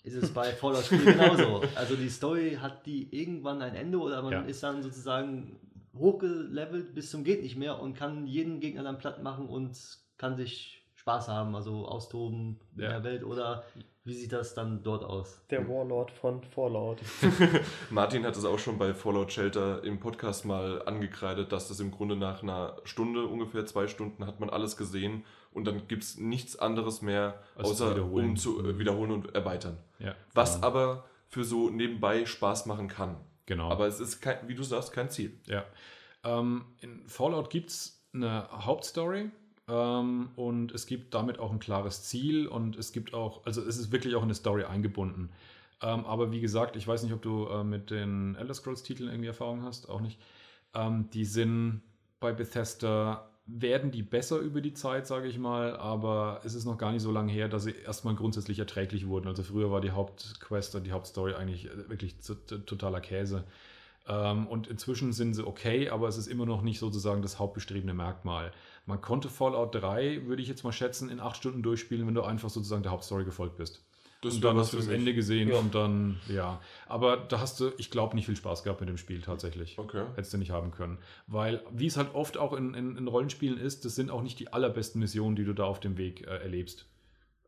ist es bei Fallout 4 genauso. Also die Story hat die irgendwann ein Ende oder man ja. ist dann sozusagen hochgelevelt bis zum geht nicht mehr und kann jeden Gegner dann platt machen und kann sich Spaß haben, also austoben ja. in der Welt oder wie sieht das dann dort aus? Der Warlord von Fallout. Martin hat es auch schon bei Fallout Shelter im Podcast mal angekreidet, dass das im Grunde nach einer Stunde, ungefähr zwei Stunden, hat man alles gesehen und dann gibt es nichts anderes mehr, also außer wiederholen. um zu äh, wiederholen und erweitern. Ja, Was genau. aber für so nebenbei Spaß machen kann. Genau. Aber es ist, kein, wie du sagst, kein Ziel. Ja. Ähm, in Fallout gibt es eine Hauptstory, ähm, und es gibt damit auch ein klares Ziel und es gibt auch, also es ist wirklich auch in eine Story eingebunden. Ähm, aber wie gesagt, ich weiß nicht, ob du äh, mit den Elder Scrolls Titeln irgendwie Erfahrung hast, auch nicht. Ähm, die sind bei Bethesda werden die besser über die Zeit, sage ich mal, aber es ist noch gar nicht so lange her, dass sie erstmal grundsätzlich erträglich wurden. Also früher war die Hauptquest und die Hauptstory eigentlich äh, wirklich totaler Käse. Ähm, und inzwischen sind sie okay, aber es ist immer noch nicht sozusagen das hauptbestriebene Merkmal. Man konnte Fallout 3, würde ich jetzt mal schätzen, in acht Stunden durchspielen, wenn du einfach sozusagen der Hauptstory gefolgt bist. Das und dann hast du das Ende gesehen ja. und dann, ja. Aber da hast du, ich glaube, nicht viel Spaß gehabt mit dem Spiel tatsächlich. Okay. Hättest du nicht haben können. Weil, wie es halt oft auch in, in, in Rollenspielen ist, das sind auch nicht die allerbesten Missionen, die du da auf dem Weg äh, erlebst.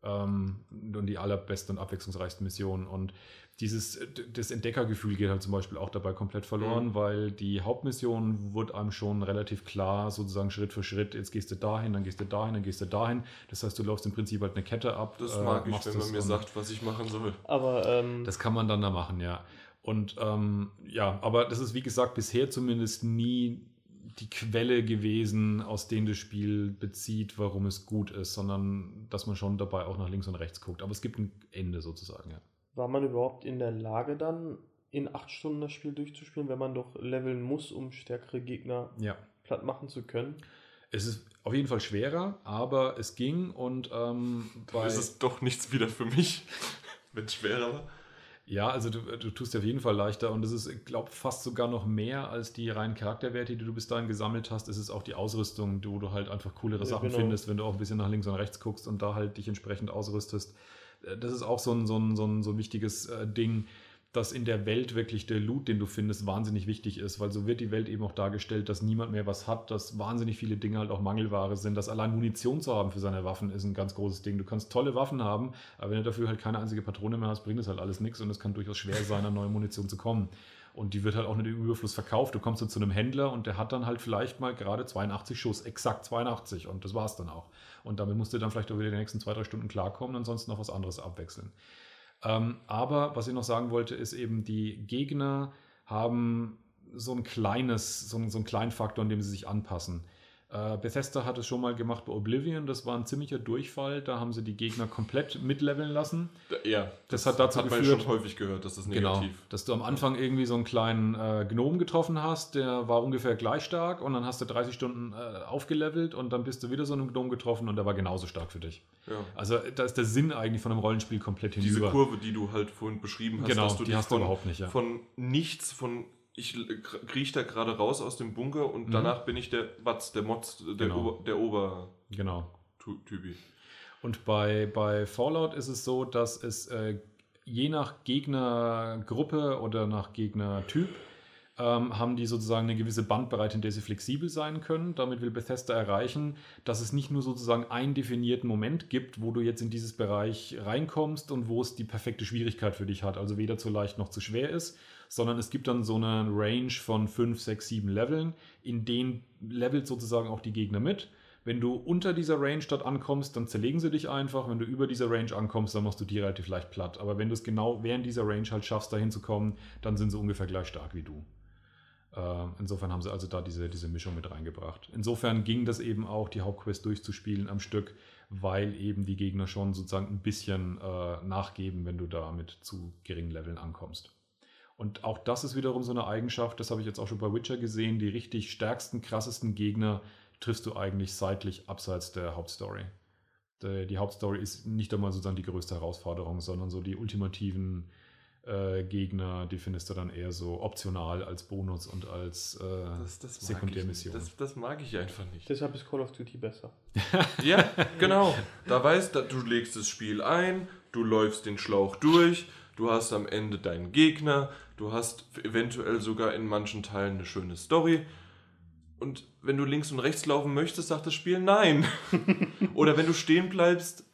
Ähm, und die allerbesten und abwechslungsreichsten Missionen. Und dieses, das Entdeckergefühl geht halt zum Beispiel auch dabei komplett verloren, mhm. weil die Hauptmission wurde einem schon relativ klar, sozusagen Schritt für Schritt, jetzt gehst du dahin, dann gehst du dahin, dann gehst du dahin. Das heißt, du läufst im Prinzip halt eine Kette ab. Das mag äh, ich, wenn man mir sagt, was ich machen soll. Aber ähm, das kann man dann da machen, ja. Und ähm, ja, aber das ist wie gesagt bisher zumindest nie die Quelle gewesen, aus denen das Spiel bezieht, warum es gut ist, sondern dass man schon dabei auch nach links und rechts guckt. Aber es gibt ein Ende sozusagen, ja. War man überhaupt in der Lage dann, in acht Stunden das Spiel durchzuspielen, wenn man doch leveln muss, um stärkere Gegner ja. platt machen zu können? Es ist auf jeden Fall schwerer, aber es ging und ähm, Da ist es doch nichts wieder für mich, wenn es schwerer war. Ja, also du, du tust dir auf jeden Fall leichter und es ist, ich glaube, fast sogar noch mehr als die reinen Charakterwerte, die du bis dahin gesammelt hast. Es ist auch die Ausrüstung, wo du halt einfach coolere Ja, Sachen genau. findest, wenn du auch ein bisschen nach links und rechts guckst und da halt dich entsprechend ausrüstest. Äh, Das ist auch so ein, so ein, so ein, so ein wichtiges äh, Ding, dass in der Welt wirklich der Loot, den du findest, wahnsinnig wichtig ist, weil so wird die Welt eben auch dargestellt, dass niemand mehr was hat, dass wahnsinnig viele Dinge halt auch Mangelware sind, dass allein Munition zu haben für seine Waffen ist ein ganz großes Ding. Du kannst tolle Waffen haben, aber wenn du dafür halt keine einzige Patrone mehr hast, bringt das halt alles nichts und es kann durchaus schwer sein, an neue Munition zu kommen. Und die wird halt auch nicht im Überfluss verkauft. Du kommst dann zu einem Händler und der hat dann halt vielleicht mal gerade 82 Schuss, exakt 82 und das war's dann auch. Und damit musst du dann vielleicht auch wieder die nächsten zwei, drei Stunden klarkommen, ansonsten noch was anderes abwechseln. Ähm, aber was ich noch sagen wollte, ist eben, die Gegner haben so ein kleines, so, so einen kleinen Faktor, an dem sie sich anpassen. Äh, Bethesda hat es schon mal gemacht bei Oblivion, das war ein ziemlicher Durchfall, da haben sie die Gegner komplett mitleveln lassen. Ja, Das hat dazu hat man geführt- schon häufig gehört, dass das Genau, negativ. dass du am Anfang irgendwie so einen kleinen äh, Gnom getroffen hast, der war ungefähr gleich stark und dann hast du 30 Stunden äh, aufgelevelt und dann bist du wieder so einen Gnom getroffen und der war genauso stark für dich. Ja. Also da ist der Sinn eigentlich von einem Rollenspiel komplett Diese hinüber. Kurve, die du halt vorhin beschrieben hast, Genau, dass du die hast du überhaupt nicht, ja. von nichts, von ich kriege da gerade raus aus dem Bunker und Mhm. danach bin ich der Watz, der Mods, der, Genau. Ober, der Obertypi. Genau. Und bei, bei Fallout ist es so, dass es äh, je nach Gegnergruppe oder nach Gegnertyp ähm, haben die sozusagen eine gewisse Bandbreite, in der sie flexibel sein können. Damit will Bethesda erreichen, dass es nicht nur sozusagen einen definierten Moment gibt, wo du jetzt in dieses Bereich reinkommst und wo es die perfekte Schwierigkeit für dich hat. Also weder zu leicht noch zu schwer ist, sondern es gibt dann so eine Range von 5, 6, 7 Leveln, in denen levelt sozusagen auch die Gegner mit. Wenn du unter dieser Range dort ankommst, dann zerlegen sie dich einfach. Wenn du über dieser Range ankommst, dann machst du die relativ leicht platt. Aber wenn du es genau während dieser Range halt schaffst, dahin zu kommen, dann sind sie ungefähr gleich stark wie du. Äh, Insofern haben sie also da diese, diese Mischung mit reingebracht. Insofern ging das eben auch, die Hauptquest durchzuspielen am Stück, weil eben die Gegner schon sozusagen ein bisschen äh, nachgeben, wenn du da mit zu geringen Leveln ankommst. Und auch das ist wiederum so eine Eigenschaft, das habe ich jetzt auch schon bei Witcher gesehen, die richtig stärksten, krassesten Gegner triffst du eigentlich seitlich abseits der Hauptstory. Die, die Hauptstory ist nicht einmal sozusagen die größte Herausforderung, sondern so die ultimativen äh, Gegner, die findest du dann eher so optional als Bonus und als äh, Das, das mag Sekundärmission. Das, das mag ich einfach nicht. Deshalb ist Call of Duty besser. Ja, genau. Da weißt du, du legst das Spiel ein, du läufst den Schlauch durch, du hast am Ende deinen Gegner, du hast eventuell sogar in manchen Teilen eine schöne Story. Und wenn du links und rechts laufen möchtest, sagt das Spiel nein. Oder wenn du stehen bleibst,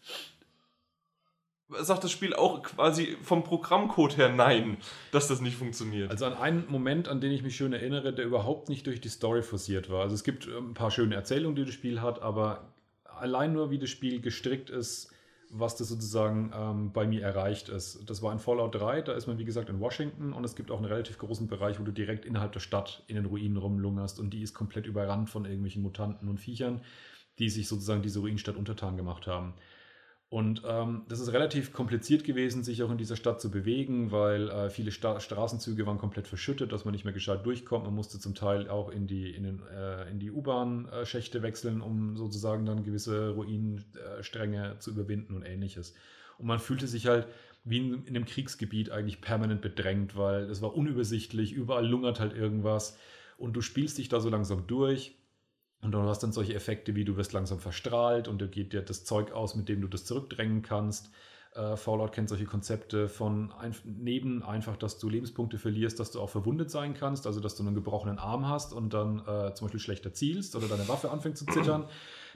sagt das Spiel auch quasi vom Programmcode her nein, dass das nicht funktioniert. Also an einen Moment, an den ich mich schön erinnere, der überhaupt nicht durch die Story forciert war. Also es gibt äh, ein paar schöne Erzählungen, die das Spiel hat, aber allein nur wie das Spiel gestrickt ist, was das sozusagen ähm, bei mir erreicht ist. Das war in Fallout 3, da ist man wie gesagt in Washington und es gibt auch einen relativ großen Bereich, wo du direkt innerhalb der Stadt in den Ruinen rumlungerst und die ist komplett überrannt von irgendwelchen Mutanten und Viechern, die sich sozusagen diese Ruinenstadt untertan gemacht haben. Und ähm, das ist relativ kompliziert gewesen, sich auch in dieser Stadt zu bewegen, weil äh, viele Sta Straßenzüge waren komplett verschüttet, dass man nicht mehr gescheit durchkommt. Man musste zum Teil auch in die, in äh, die U-Bahn-Schächte wechseln, um sozusagen dann gewisse Ruinenstränge zu überwinden und ähnliches. Und man fühlte sich halt wie in einem Kriegsgebiet eigentlich permanent bedrängt, weil es war unübersichtlich, überall lungert halt irgendwas und du spielst dich da so langsam durch. Und du hast dann solche Effekte wie du wirst langsam verstrahlt und da geht dir das Zeug aus, mit dem du das zurückdrängen kannst. Äh, Fallout kennt solche Konzepte von ein, neben einfach, dass du Lebenspunkte verlierst, dass du auch verwundet sein kannst, also dass du einen gebrochenen Arm hast und dann äh, zum Beispiel schlechter zielst oder deine Waffe anfängt zu zittern.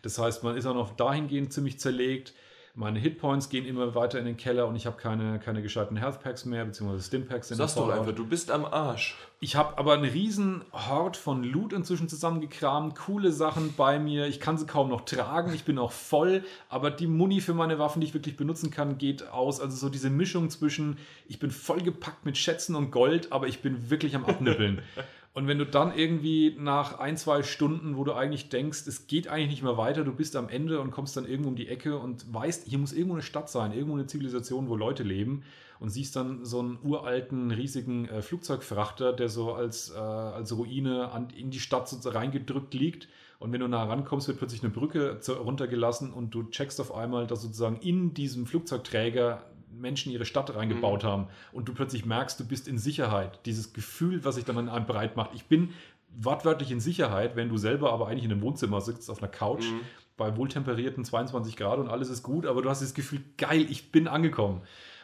Das heißt, man ist auch noch dahingehend ziemlich zerlegt. Meine Hitpoints gehen immer weiter in den Keller und ich habe keine, keine gescheiten Health Packs mehr, beziehungsweise Stimpacks in Sag's doch Fallout. einfach, du bist am Arsch. Ich habe aber einen riesen Hort von Loot inzwischen zusammengekramt, coole Sachen bei mir. Ich kann sie kaum noch tragen, ich bin auch voll, aber die Muni für meine Waffen, die ich wirklich benutzen kann, geht aus. Also so diese Mischung zwischen, ich bin vollgepackt mit Schätzen und Gold, aber ich bin wirklich am Abnippeln. Und wenn du dann irgendwie nach ein, zwei Stunden, wo du eigentlich denkst, es geht eigentlich nicht mehr weiter, du bist am Ende und kommst dann irgendwo um die Ecke und weißt, hier muss irgendwo eine Stadt sein, irgendwo eine Zivilisation, wo Leute leben und siehst dann so einen uralten, riesigen äh, Flugzeugfrachter, der so als, äh, als Ruine an, in die Stadt so reingedrückt liegt. Und wenn du nah rankommst, wird plötzlich eine Brücke runtergelassen und du checkst auf einmal, dass sozusagen in diesem Flugzeugträger Menschen ihre Stadt reingebaut mhm. haben und du plötzlich merkst, du bist in Sicherheit. Dieses Gefühl, was sich dann an einem breit macht. Ich bin wortwörtlich in Sicherheit, wenn du selber aber eigentlich in einem Wohnzimmer sitzt, auf einer Couch, mhm. bei wohltemperierten 22 Grad und alles ist gut, aber du hast das Gefühl, geil, ich bin angekommen.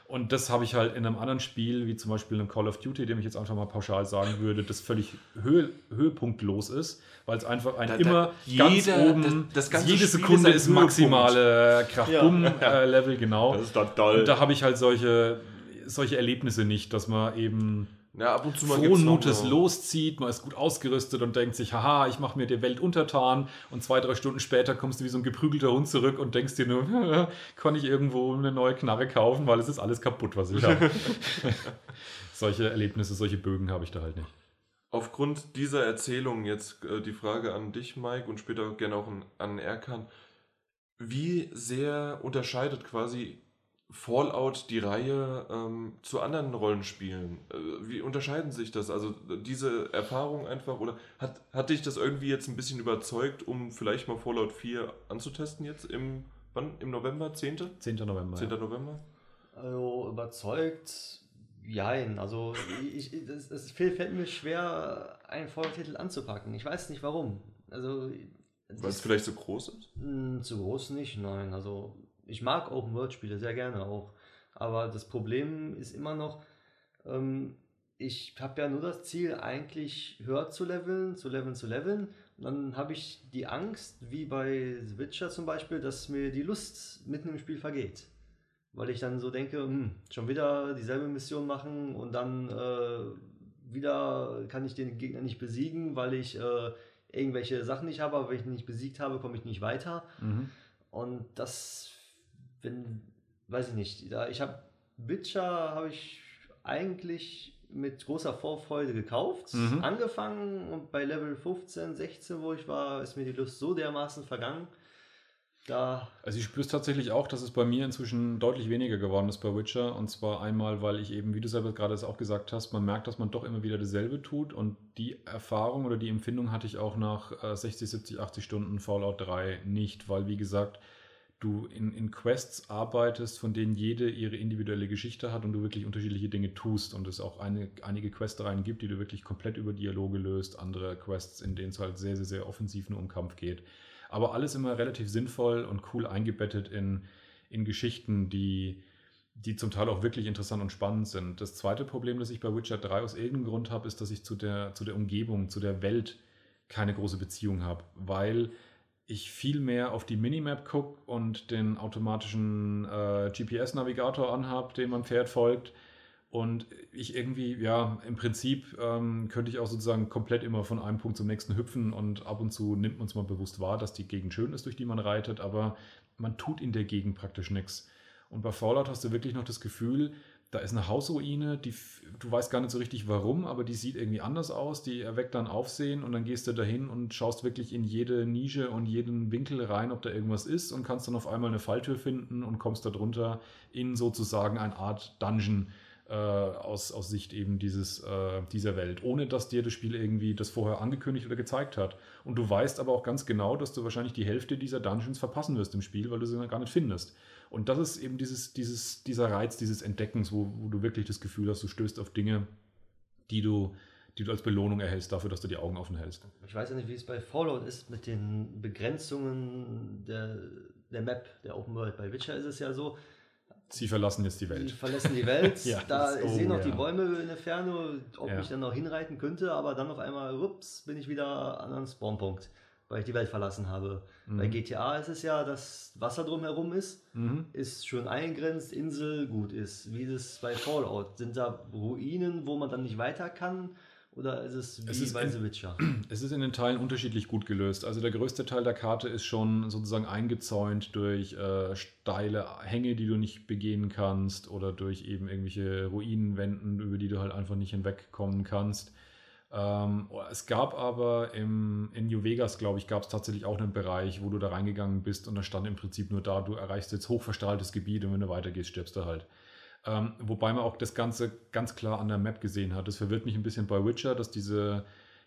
Und das habe ich halt in einem anderen Spiel, wie zum Beispiel einem Call of Duty, dem ich jetzt einfach mal pauschal sagen würde, das völlig höhe, höhepunktlos ist, weil es einfach ein da, immer da, ganz jeder, oben, das, das jede Sekunde ist, ist maximale Krach-Bumm-Level, ja. genau. Das ist doch toll. Und da habe ich halt solche, solche Erlebnisse nicht, dass man eben ja, ab und zu mal frohen Mutes loszieht, man ist gut ausgerüstet und denkt sich, haha, ich mache mir die Welt untertan und zwei, drei Stunden später kommst du wie so ein geprügelter Hund zurück und denkst dir nur, kann ich irgendwo eine neue Knarre kaufen, weil es ist alles kaputt, was ich habe. solche Erlebnisse, solche Bögen habe ich da halt nicht. Aufgrund dieser Erzählung jetzt äh, die Frage an dich, Mike, und später gerne auch an, an Erkan. Wie sehr unterscheidet quasi Fallout die Reihe ähm, zu anderen Rollenspielen? Äh, wie unterscheiden sich das? Also diese Erfahrung einfach oder hat, hat dich das irgendwie jetzt ein bisschen überzeugt, um vielleicht mal Fallout 4 anzutesten jetzt im wann im November 10. 10. November. 10. Ja. November. Also überzeugt Jein, also ich, es, es fällt mir schwer, einen Fallout-Titel anzupacken. Ich weiß nicht warum. Also weil es vielleicht so groß ist? Hm, zu groß nicht, nein. Also ich mag Open-World-Spiele sehr gerne auch. Aber das Problem ist immer noch, ähm, ich habe ja nur das Ziel, eigentlich höher zu leveln, zu leveln, zu leveln. Und dann habe ich die Angst, wie bei The Witcher zum Beispiel, dass mir die Lust mitten im Spiel vergeht. Weil ich dann so denke, hm, schon wieder dieselbe Mission machen und dann äh, wieder kann ich den Gegner nicht besiegen, weil ich äh, irgendwelche Sachen nicht habe, aber wenn ich ihn nicht besiegt habe, komme ich nicht weiter. Mhm. Und das wenn, weiß ich nicht, da, ich habe Witcher habe ich eigentlich mit großer Vorfreude gekauft, mhm. angefangen und bei Level 15, 16, wo ich war, ist mir die Lust so dermaßen vergangen. Da also ich spüre es tatsächlich auch, dass es bei mir inzwischen deutlich weniger geworden ist bei Witcher. Und zwar einmal, weil ich eben, wie du selber gerade auch gesagt hast, man merkt, dass man doch immer wieder dasselbe tut. Und die Erfahrung oder die Empfindung hatte ich auch nach äh, 60, 70, 80 Stunden Fallout 3 nicht, weil wie gesagt, du in, in Quests arbeitest, von denen jede ihre individuelle Geschichte hat und du wirklich unterschiedliche Dinge tust und es auch eine, einige Questreihen gibt, die du wirklich komplett über Dialoge löst, andere Quests, in denen es halt sehr, sehr, sehr offensiv nur um Kampf geht. Aber alles immer relativ sinnvoll und cool eingebettet in, in Geschichten, die, die zum Teil auch wirklich interessant und spannend sind. Das zweite Problem, das ich bei Witcher 3 aus irgendeinem Grund habe, ist, dass ich zu der, zu der Umgebung, zu der Welt keine große Beziehung habe, weil ich viel mehr auf die Minimap gucke und den automatischen äh, GPS-Navigator anhabe, dem mein Pferd folgt. Und ich irgendwie, ja, im Prinzip ähm, könnte ich auch sozusagen komplett immer von einem Punkt zum nächsten hüpfen und ab und zu nimmt man es mal bewusst wahr, dass die Gegend schön ist, durch die man reitet, aber man tut in der Gegend praktisch nichts. Und bei Fallout hast du wirklich noch das Gefühl, da ist eine Hausruine, die du weißt gar nicht so richtig warum, aber die sieht irgendwie anders aus, die erweckt dann Aufsehen und dann gehst du dahin und schaust wirklich in jede Nische und jeden Winkel rein, ob da irgendwas ist und kannst dann auf einmal eine Falltür finden und kommst darunter in sozusagen eine Art Dungeon äh, aus, aus Sicht eben dieses, äh, dieser Welt, ohne dass dir das Spiel irgendwie das vorher angekündigt oder gezeigt hat. Und du weißt aber auch ganz genau, dass du wahrscheinlich die Hälfte dieser Dungeons verpassen wirst im Spiel, weil du sie gar nicht findest. Und das ist eben dieses, dieses, dieser Reiz dieses Entdeckens, wo, wo du wirklich das Gefühl hast, du stößt auf Dinge, die du, die du als Belohnung erhältst dafür, dass du die Augen offen hältst. Ich weiß ja nicht, wie es bei Fallout ist mit den Begrenzungen der, der Map, der Open World. Bei Witcher ist es ja so, Sie verlassen jetzt die Welt. Sie verlassen die Welt. ja, da ich sehe noch ja. die Bäume in der Ferne, ob ja. ich dann noch hinreiten könnte, aber dann auf einmal, ups, bin ich wieder an einem Spawnpunkt weil ich die Welt verlassen habe. Mhm. Bei GTA ist es ja, dass Wasser drumherum ist, mhm. ist schön eingrenzt, Insel gut ist. Wie ist es bei Fallout? Sind da Ruinen, wo man dann nicht weiter kann? Oder ist es wie es ist bei The Witcher? Es ist in den Teilen unterschiedlich gut gelöst. Also der größte Teil der Karte ist schon sozusagen eingezäunt durch äh, steile Hänge, die du nicht begehen kannst oder durch eben irgendwelche Ruinenwänden, über die du halt einfach nicht hinwegkommen kannst. Ähm, es gab aber im, in New Vegas, glaube ich, gab es tatsächlich auch einen Bereich, wo du da reingegangen bist und da stand im Prinzip nur da, du erreichst jetzt hochverstrahltes Gebiet und wenn du weitergehst, stirbst du halt. Ähm, wobei man auch das Ganze ganz klar an der Map gesehen hat. Das verwirrt mich ein bisschen bei Witcher, dass diese,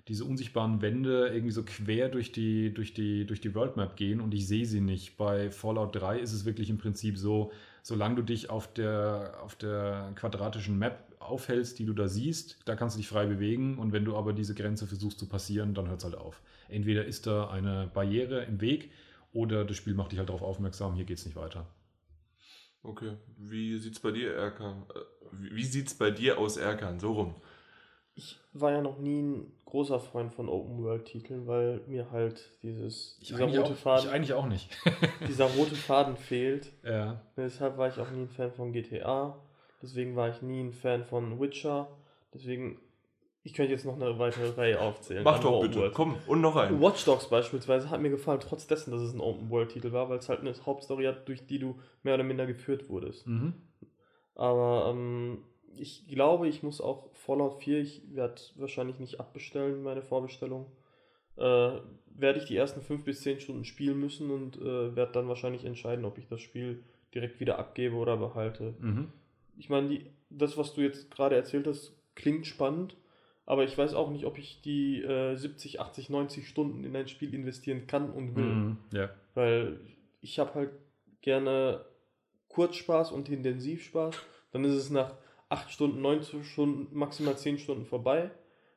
diese unsichtbaren Wände irgendwie so quer durch die, durch, die, durch die World Map gehen und ich sehe sie nicht. Bei Fallout 3 ist es wirklich im Prinzip so, solange du dich auf der, auf der quadratischen Map aufhältst, die du da siehst, da kannst du dich frei bewegen und wenn du aber diese Grenze versuchst zu passieren, dann hört es halt auf. Entweder ist da eine Barriere im Weg oder das Spiel macht dich halt darauf aufmerksam, hier geht es nicht weiter. Okay, wie sieht's bei dir, Erkan? Äh, Wie sieht's bei dir aus, Erkan? So rum. Ich war ja noch nie ein großer Freund von Open-World-Titeln, weil mir halt dieses, Ich dieser, eigentlich, rote auch, ich Faden, eigentlich auch nicht. dieser rote Faden fehlt. ja. Deshalb war ich auch nie ein Fan von GTA. Deswegen war ich nie ein Fan von Witcher. Deswegen, ich könnte jetzt noch eine weitere Reihe aufzählen. Mach doch bitte. World. Komm, und noch einen. Watch Dogs beispielsweise hat mir gefallen, trotz dessen, dass es ein Open-World-Titel war, weil es halt eine Hauptstory hat, durch die du mehr oder minder geführt wurdest. Mhm. Aber ähm, ich glaube, ich muss auch Fallout 4, ich werde wahrscheinlich nicht abbestellen, meine Vorbestellung. Äh, werde ich die ersten 5 bis 10 Stunden spielen müssen und äh, werde dann wahrscheinlich entscheiden, ob ich das Spiel direkt wieder abgebe oder behalte. Mhm. Ich meine, die, das, was du jetzt gerade erzählt hast, klingt spannend, aber ich weiß auch nicht, ob ich die äh, 70, 80, 90 Stunden in ein Spiel investieren kann und will. Mhm. Ja. Weil ich habe halt gerne Kurzspaß und Intensivspaß. Dann ist es nach 8 Stunden, 9 Stunden, maximal 10 Stunden vorbei.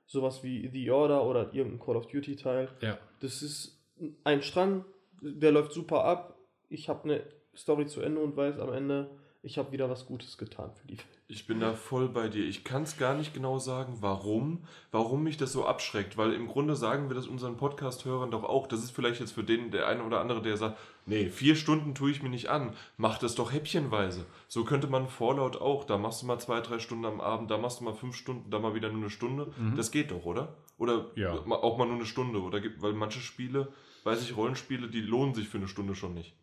Sowas wie The Order oder irgendein Call of Duty Teil. ja. Das ist ein Strang, der läuft super ab. Ich habe eine Story zu Ende und weiß am Ende, ich habe wieder was Gutes getan für die Welt. Ich bin da voll bei dir. Ich kann es gar nicht genau sagen, warum, warum mich das so abschreckt, weil im Grunde sagen wir das unseren Podcast-Hörern doch auch. Das ist vielleicht jetzt für den, der eine oder andere, der sagt, nee, vier Stunden tue ich mir nicht an. Mach das doch häppchenweise. So könnte man Fallout auch. Da machst du mal zwei, drei Stunden am Abend, da machst du mal fünf Stunden, da mal wieder nur eine Stunde. Mhm. Das geht doch, oder? Oder Ja. auch mal nur eine Stunde. Oder weil manche Spiele, weiß ich, Rollenspiele, die lohnen sich für eine Stunde schon nicht.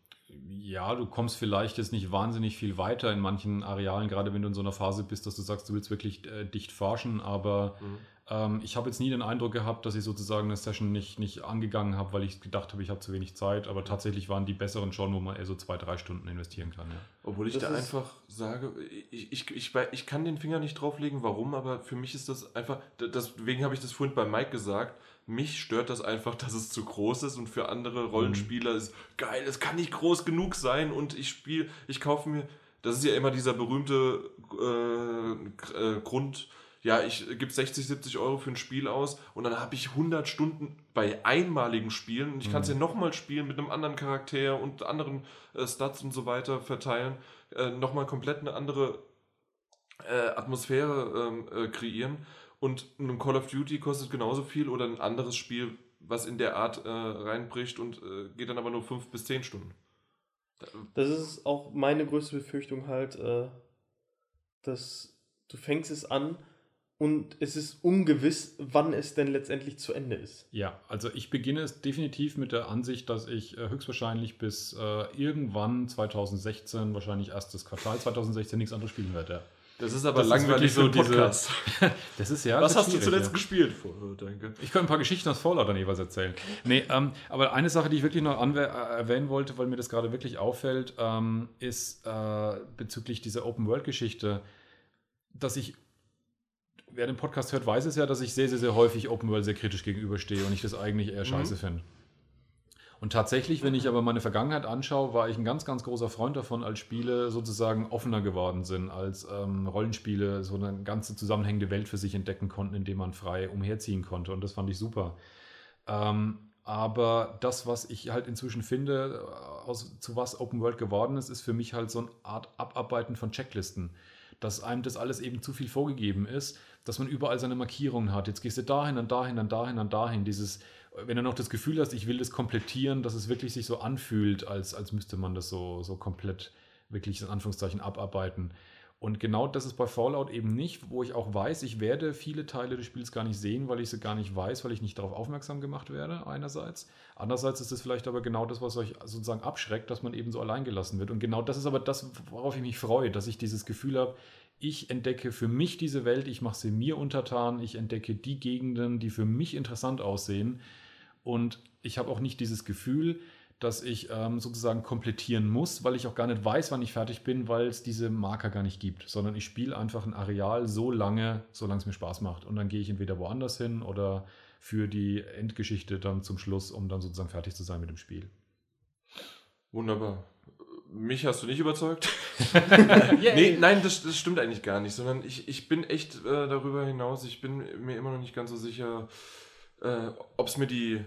Ja, du kommst vielleicht jetzt nicht wahnsinnig viel weiter in manchen Arealen, gerade wenn du in so einer Phase bist, dass du sagst, du willst wirklich äh, dicht forschen, aber Mhm. Ähm, ich habe jetzt nie den Eindruck gehabt, dass ich sozusagen eine Session nicht, nicht angegangen habe, weil ich gedacht habe, ich habe zu wenig Zeit, aber tatsächlich waren die besseren schon, wo man eher so zwei, drei Stunden investieren kann. Ja. Obwohl ich Das da einfach sage, ich, ich, ich, ich kann den Finger nicht drauflegen, warum, aber für mich ist das einfach, deswegen habe ich das vorhin bei Mike gesagt, mich stört das einfach, dass es zu groß ist und für andere Rollenspieler ist geil, es kann nicht groß genug sein und ich spiele, ich kaufe mir, das ist ja immer dieser berühmte äh, äh, Grund, ja, ich gebe 60, 70 Euro für ein Spiel aus und dann habe ich 100 Stunden bei einmaligen Spielen und ich kann es ja nochmal spielen mit einem anderen Charakter und anderen äh, Stats und so weiter verteilen, äh, nochmal komplett eine andere äh, Atmosphäre ähm, äh, kreieren und ein Call of Duty kostet genauso viel oder ein anderes Spiel, was in der Art äh, reinbricht und äh, geht dann aber nur 5 bis 10 Stunden. Das ist auch meine größte Befürchtung halt, äh, dass du fängst es an und es ist ungewiss, wann es denn letztendlich zu Ende ist. Ja, also ich beginne es definitiv mit der Ansicht, dass ich äh, höchstwahrscheinlich bis äh, irgendwann 2016, wahrscheinlich erstes Quartal 2016, nichts anderes spielen werde. Ja. Das ist aber Das ist langweilig wirklich so ein diese- Podcast. Das ist ja. was das hast du ist zuletzt schwierig, gespielt? Oh, danke. Ich kann ein paar Geschichten aus Fallout dann jeweils erzählen. Nee, ähm, aber eine Sache, die ich wirklich noch äh, erwähnen wollte, weil mir das gerade wirklich auffällt, ähm, ist äh, bezüglich dieser Open-World-Geschichte, dass ich, wer den Podcast hört, weiß es ja, dass ich sehr, sehr, sehr häufig Open-World sehr kritisch gegenüberstehe und ich das eigentlich eher scheiße finde. Und tatsächlich, wenn ich aber meine Vergangenheit anschaue, war ich ein ganz, ganz großer Freund davon, als Spiele sozusagen offener geworden sind, als ähm, Rollenspiele so eine ganze zusammenhängende Welt für sich entdecken konnten, in dem man frei umherziehen konnte. Und das fand ich super. Ähm, aber das, was ich halt inzwischen finde, äh, aus, zu was Open World geworden ist, ist für mich halt so eine Art Abarbeiten von Checklisten. Dass einem das alles eben zu viel vorgegeben ist, dass man überall seine Markierungen hat. Jetzt gehst du dahin, dann dahin, dann dahin, dann dahin. Dieses, wenn du noch das Gefühl hast, ich will das komplettieren, dass es wirklich sich so anfühlt, als, als müsste man das so, so komplett wirklich in Anführungszeichen abarbeiten. Und genau das ist bei Fallout eben nicht, wo ich auch weiß, ich werde viele Teile des Spiels gar nicht sehen, weil ich sie gar nicht weiß, weil ich nicht darauf aufmerksam gemacht werde, einerseits. Andererseits ist es vielleicht aber genau das, was euch sozusagen abschreckt, dass man eben so allein gelassen wird. Und genau das ist aber das, worauf ich mich freue, dass ich dieses Gefühl habe, ich entdecke für mich diese Welt, ich mache sie mir untertan, ich entdecke die Gegenden, die für mich interessant aussehen. Und ich habe auch nicht dieses Gefühl, dass ich ähm, sozusagen komplettieren muss, weil ich auch gar nicht weiß, wann ich fertig bin, weil es diese Marker gar nicht gibt, sondern ich spiele einfach ein Areal so lange, solange es mir Spaß macht. Und dann gehe ich entweder woanders hin oder für die Endgeschichte dann zum Schluss, um dann sozusagen fertig zu sein mit dem Spiel. Wunderbar. Mich hast du nicht überzeugt? nee, nein, das, das stimmt eigentlich gar nicht, sondern ich, ich bin echt äh, darüber hinaus, ich bin mir immer noch nicht ganz so sicher, äh, ob es mir die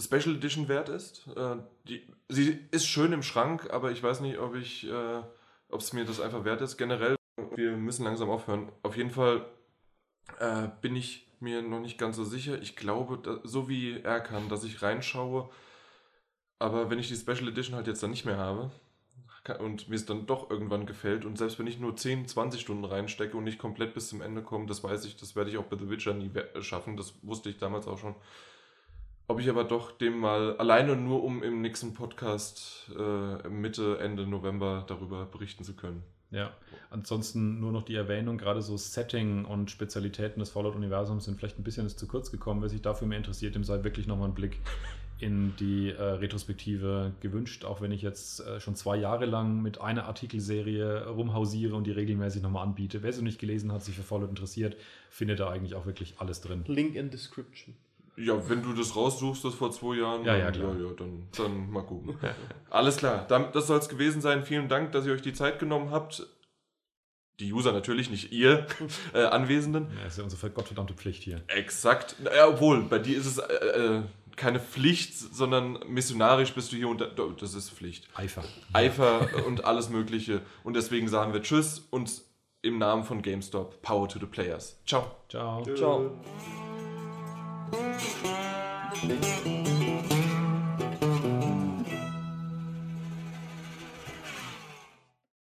Special Edition wert ist. Äh, die, sie ist schön im Schrank, aber ich weiß nicht, ob ich, äh, ob es mir das einfach wert ist. Generell, wir müssen langsam aufhören. Auf jeden Fall äh, bin ich mir noch nicht ganz so sicher. Ich glaube, da, so wie er kann, dass ich reinschaue. Aber wenn ich die Special Edition halt jetzt dann nicht mehr habe und mir es dann doch irgendwann gefällt und selbst wenn ich nur 10, 20 Stunden reinstecke und nicht komplett bis zum Ende komme, das weiß ich, das werde ich auch bei The Witcher nie schaffen. Das wusste ich damals auch schon ob ich aber doch dem mal alleine nur, um im nächsten Podcast äh, Mitte, Ende November darüber berichten zu können. Ja, ansonsten nur noch die Erwähnung, gerade so Setting und Spezialitäten des Fallout-Universums sind vielleicht ein bisschen zu kurz gekommen. Wer sich dafür mehr interessiert, dem sei wirklich nochmal ein Blick in die äh, Retrospektive gewünscht, auch wenn ich jetzt äh, schon zwei Jahre lang mit einer Artikelserie rumhausiere und die regelmäßig nochmal anbiete. Wer sie nicht gelesen hat, sich für Fallout interessiert, findet da eigentlich auch wirklich alles drin. Link in Description. Ja, wenn du das raussuchst, das vor zwei Jahren, ja, ja, klar. ja, ja dann, dann mal gucken. Alles klar, das soll es gewesen sein. Vielen Dank, dass ihr euch die Zeit genommen habt. Die User natürlich, nicht ihr äh, Anwesenden. Ja, ist ja unsere gottverdammte Pflicht hier. Exakt. Ja, obwohl, bei dir ist es äh, äh, keine Pflicht, sondern missionarisch bist du hier und das ist Pflicht. Eifer. Eifer und alles Mögliche. Und deswegen sagen wir Tschüss und im Namen von GameStop, Power to the Players. Ciao. Ciao. Ciao. Tschüss.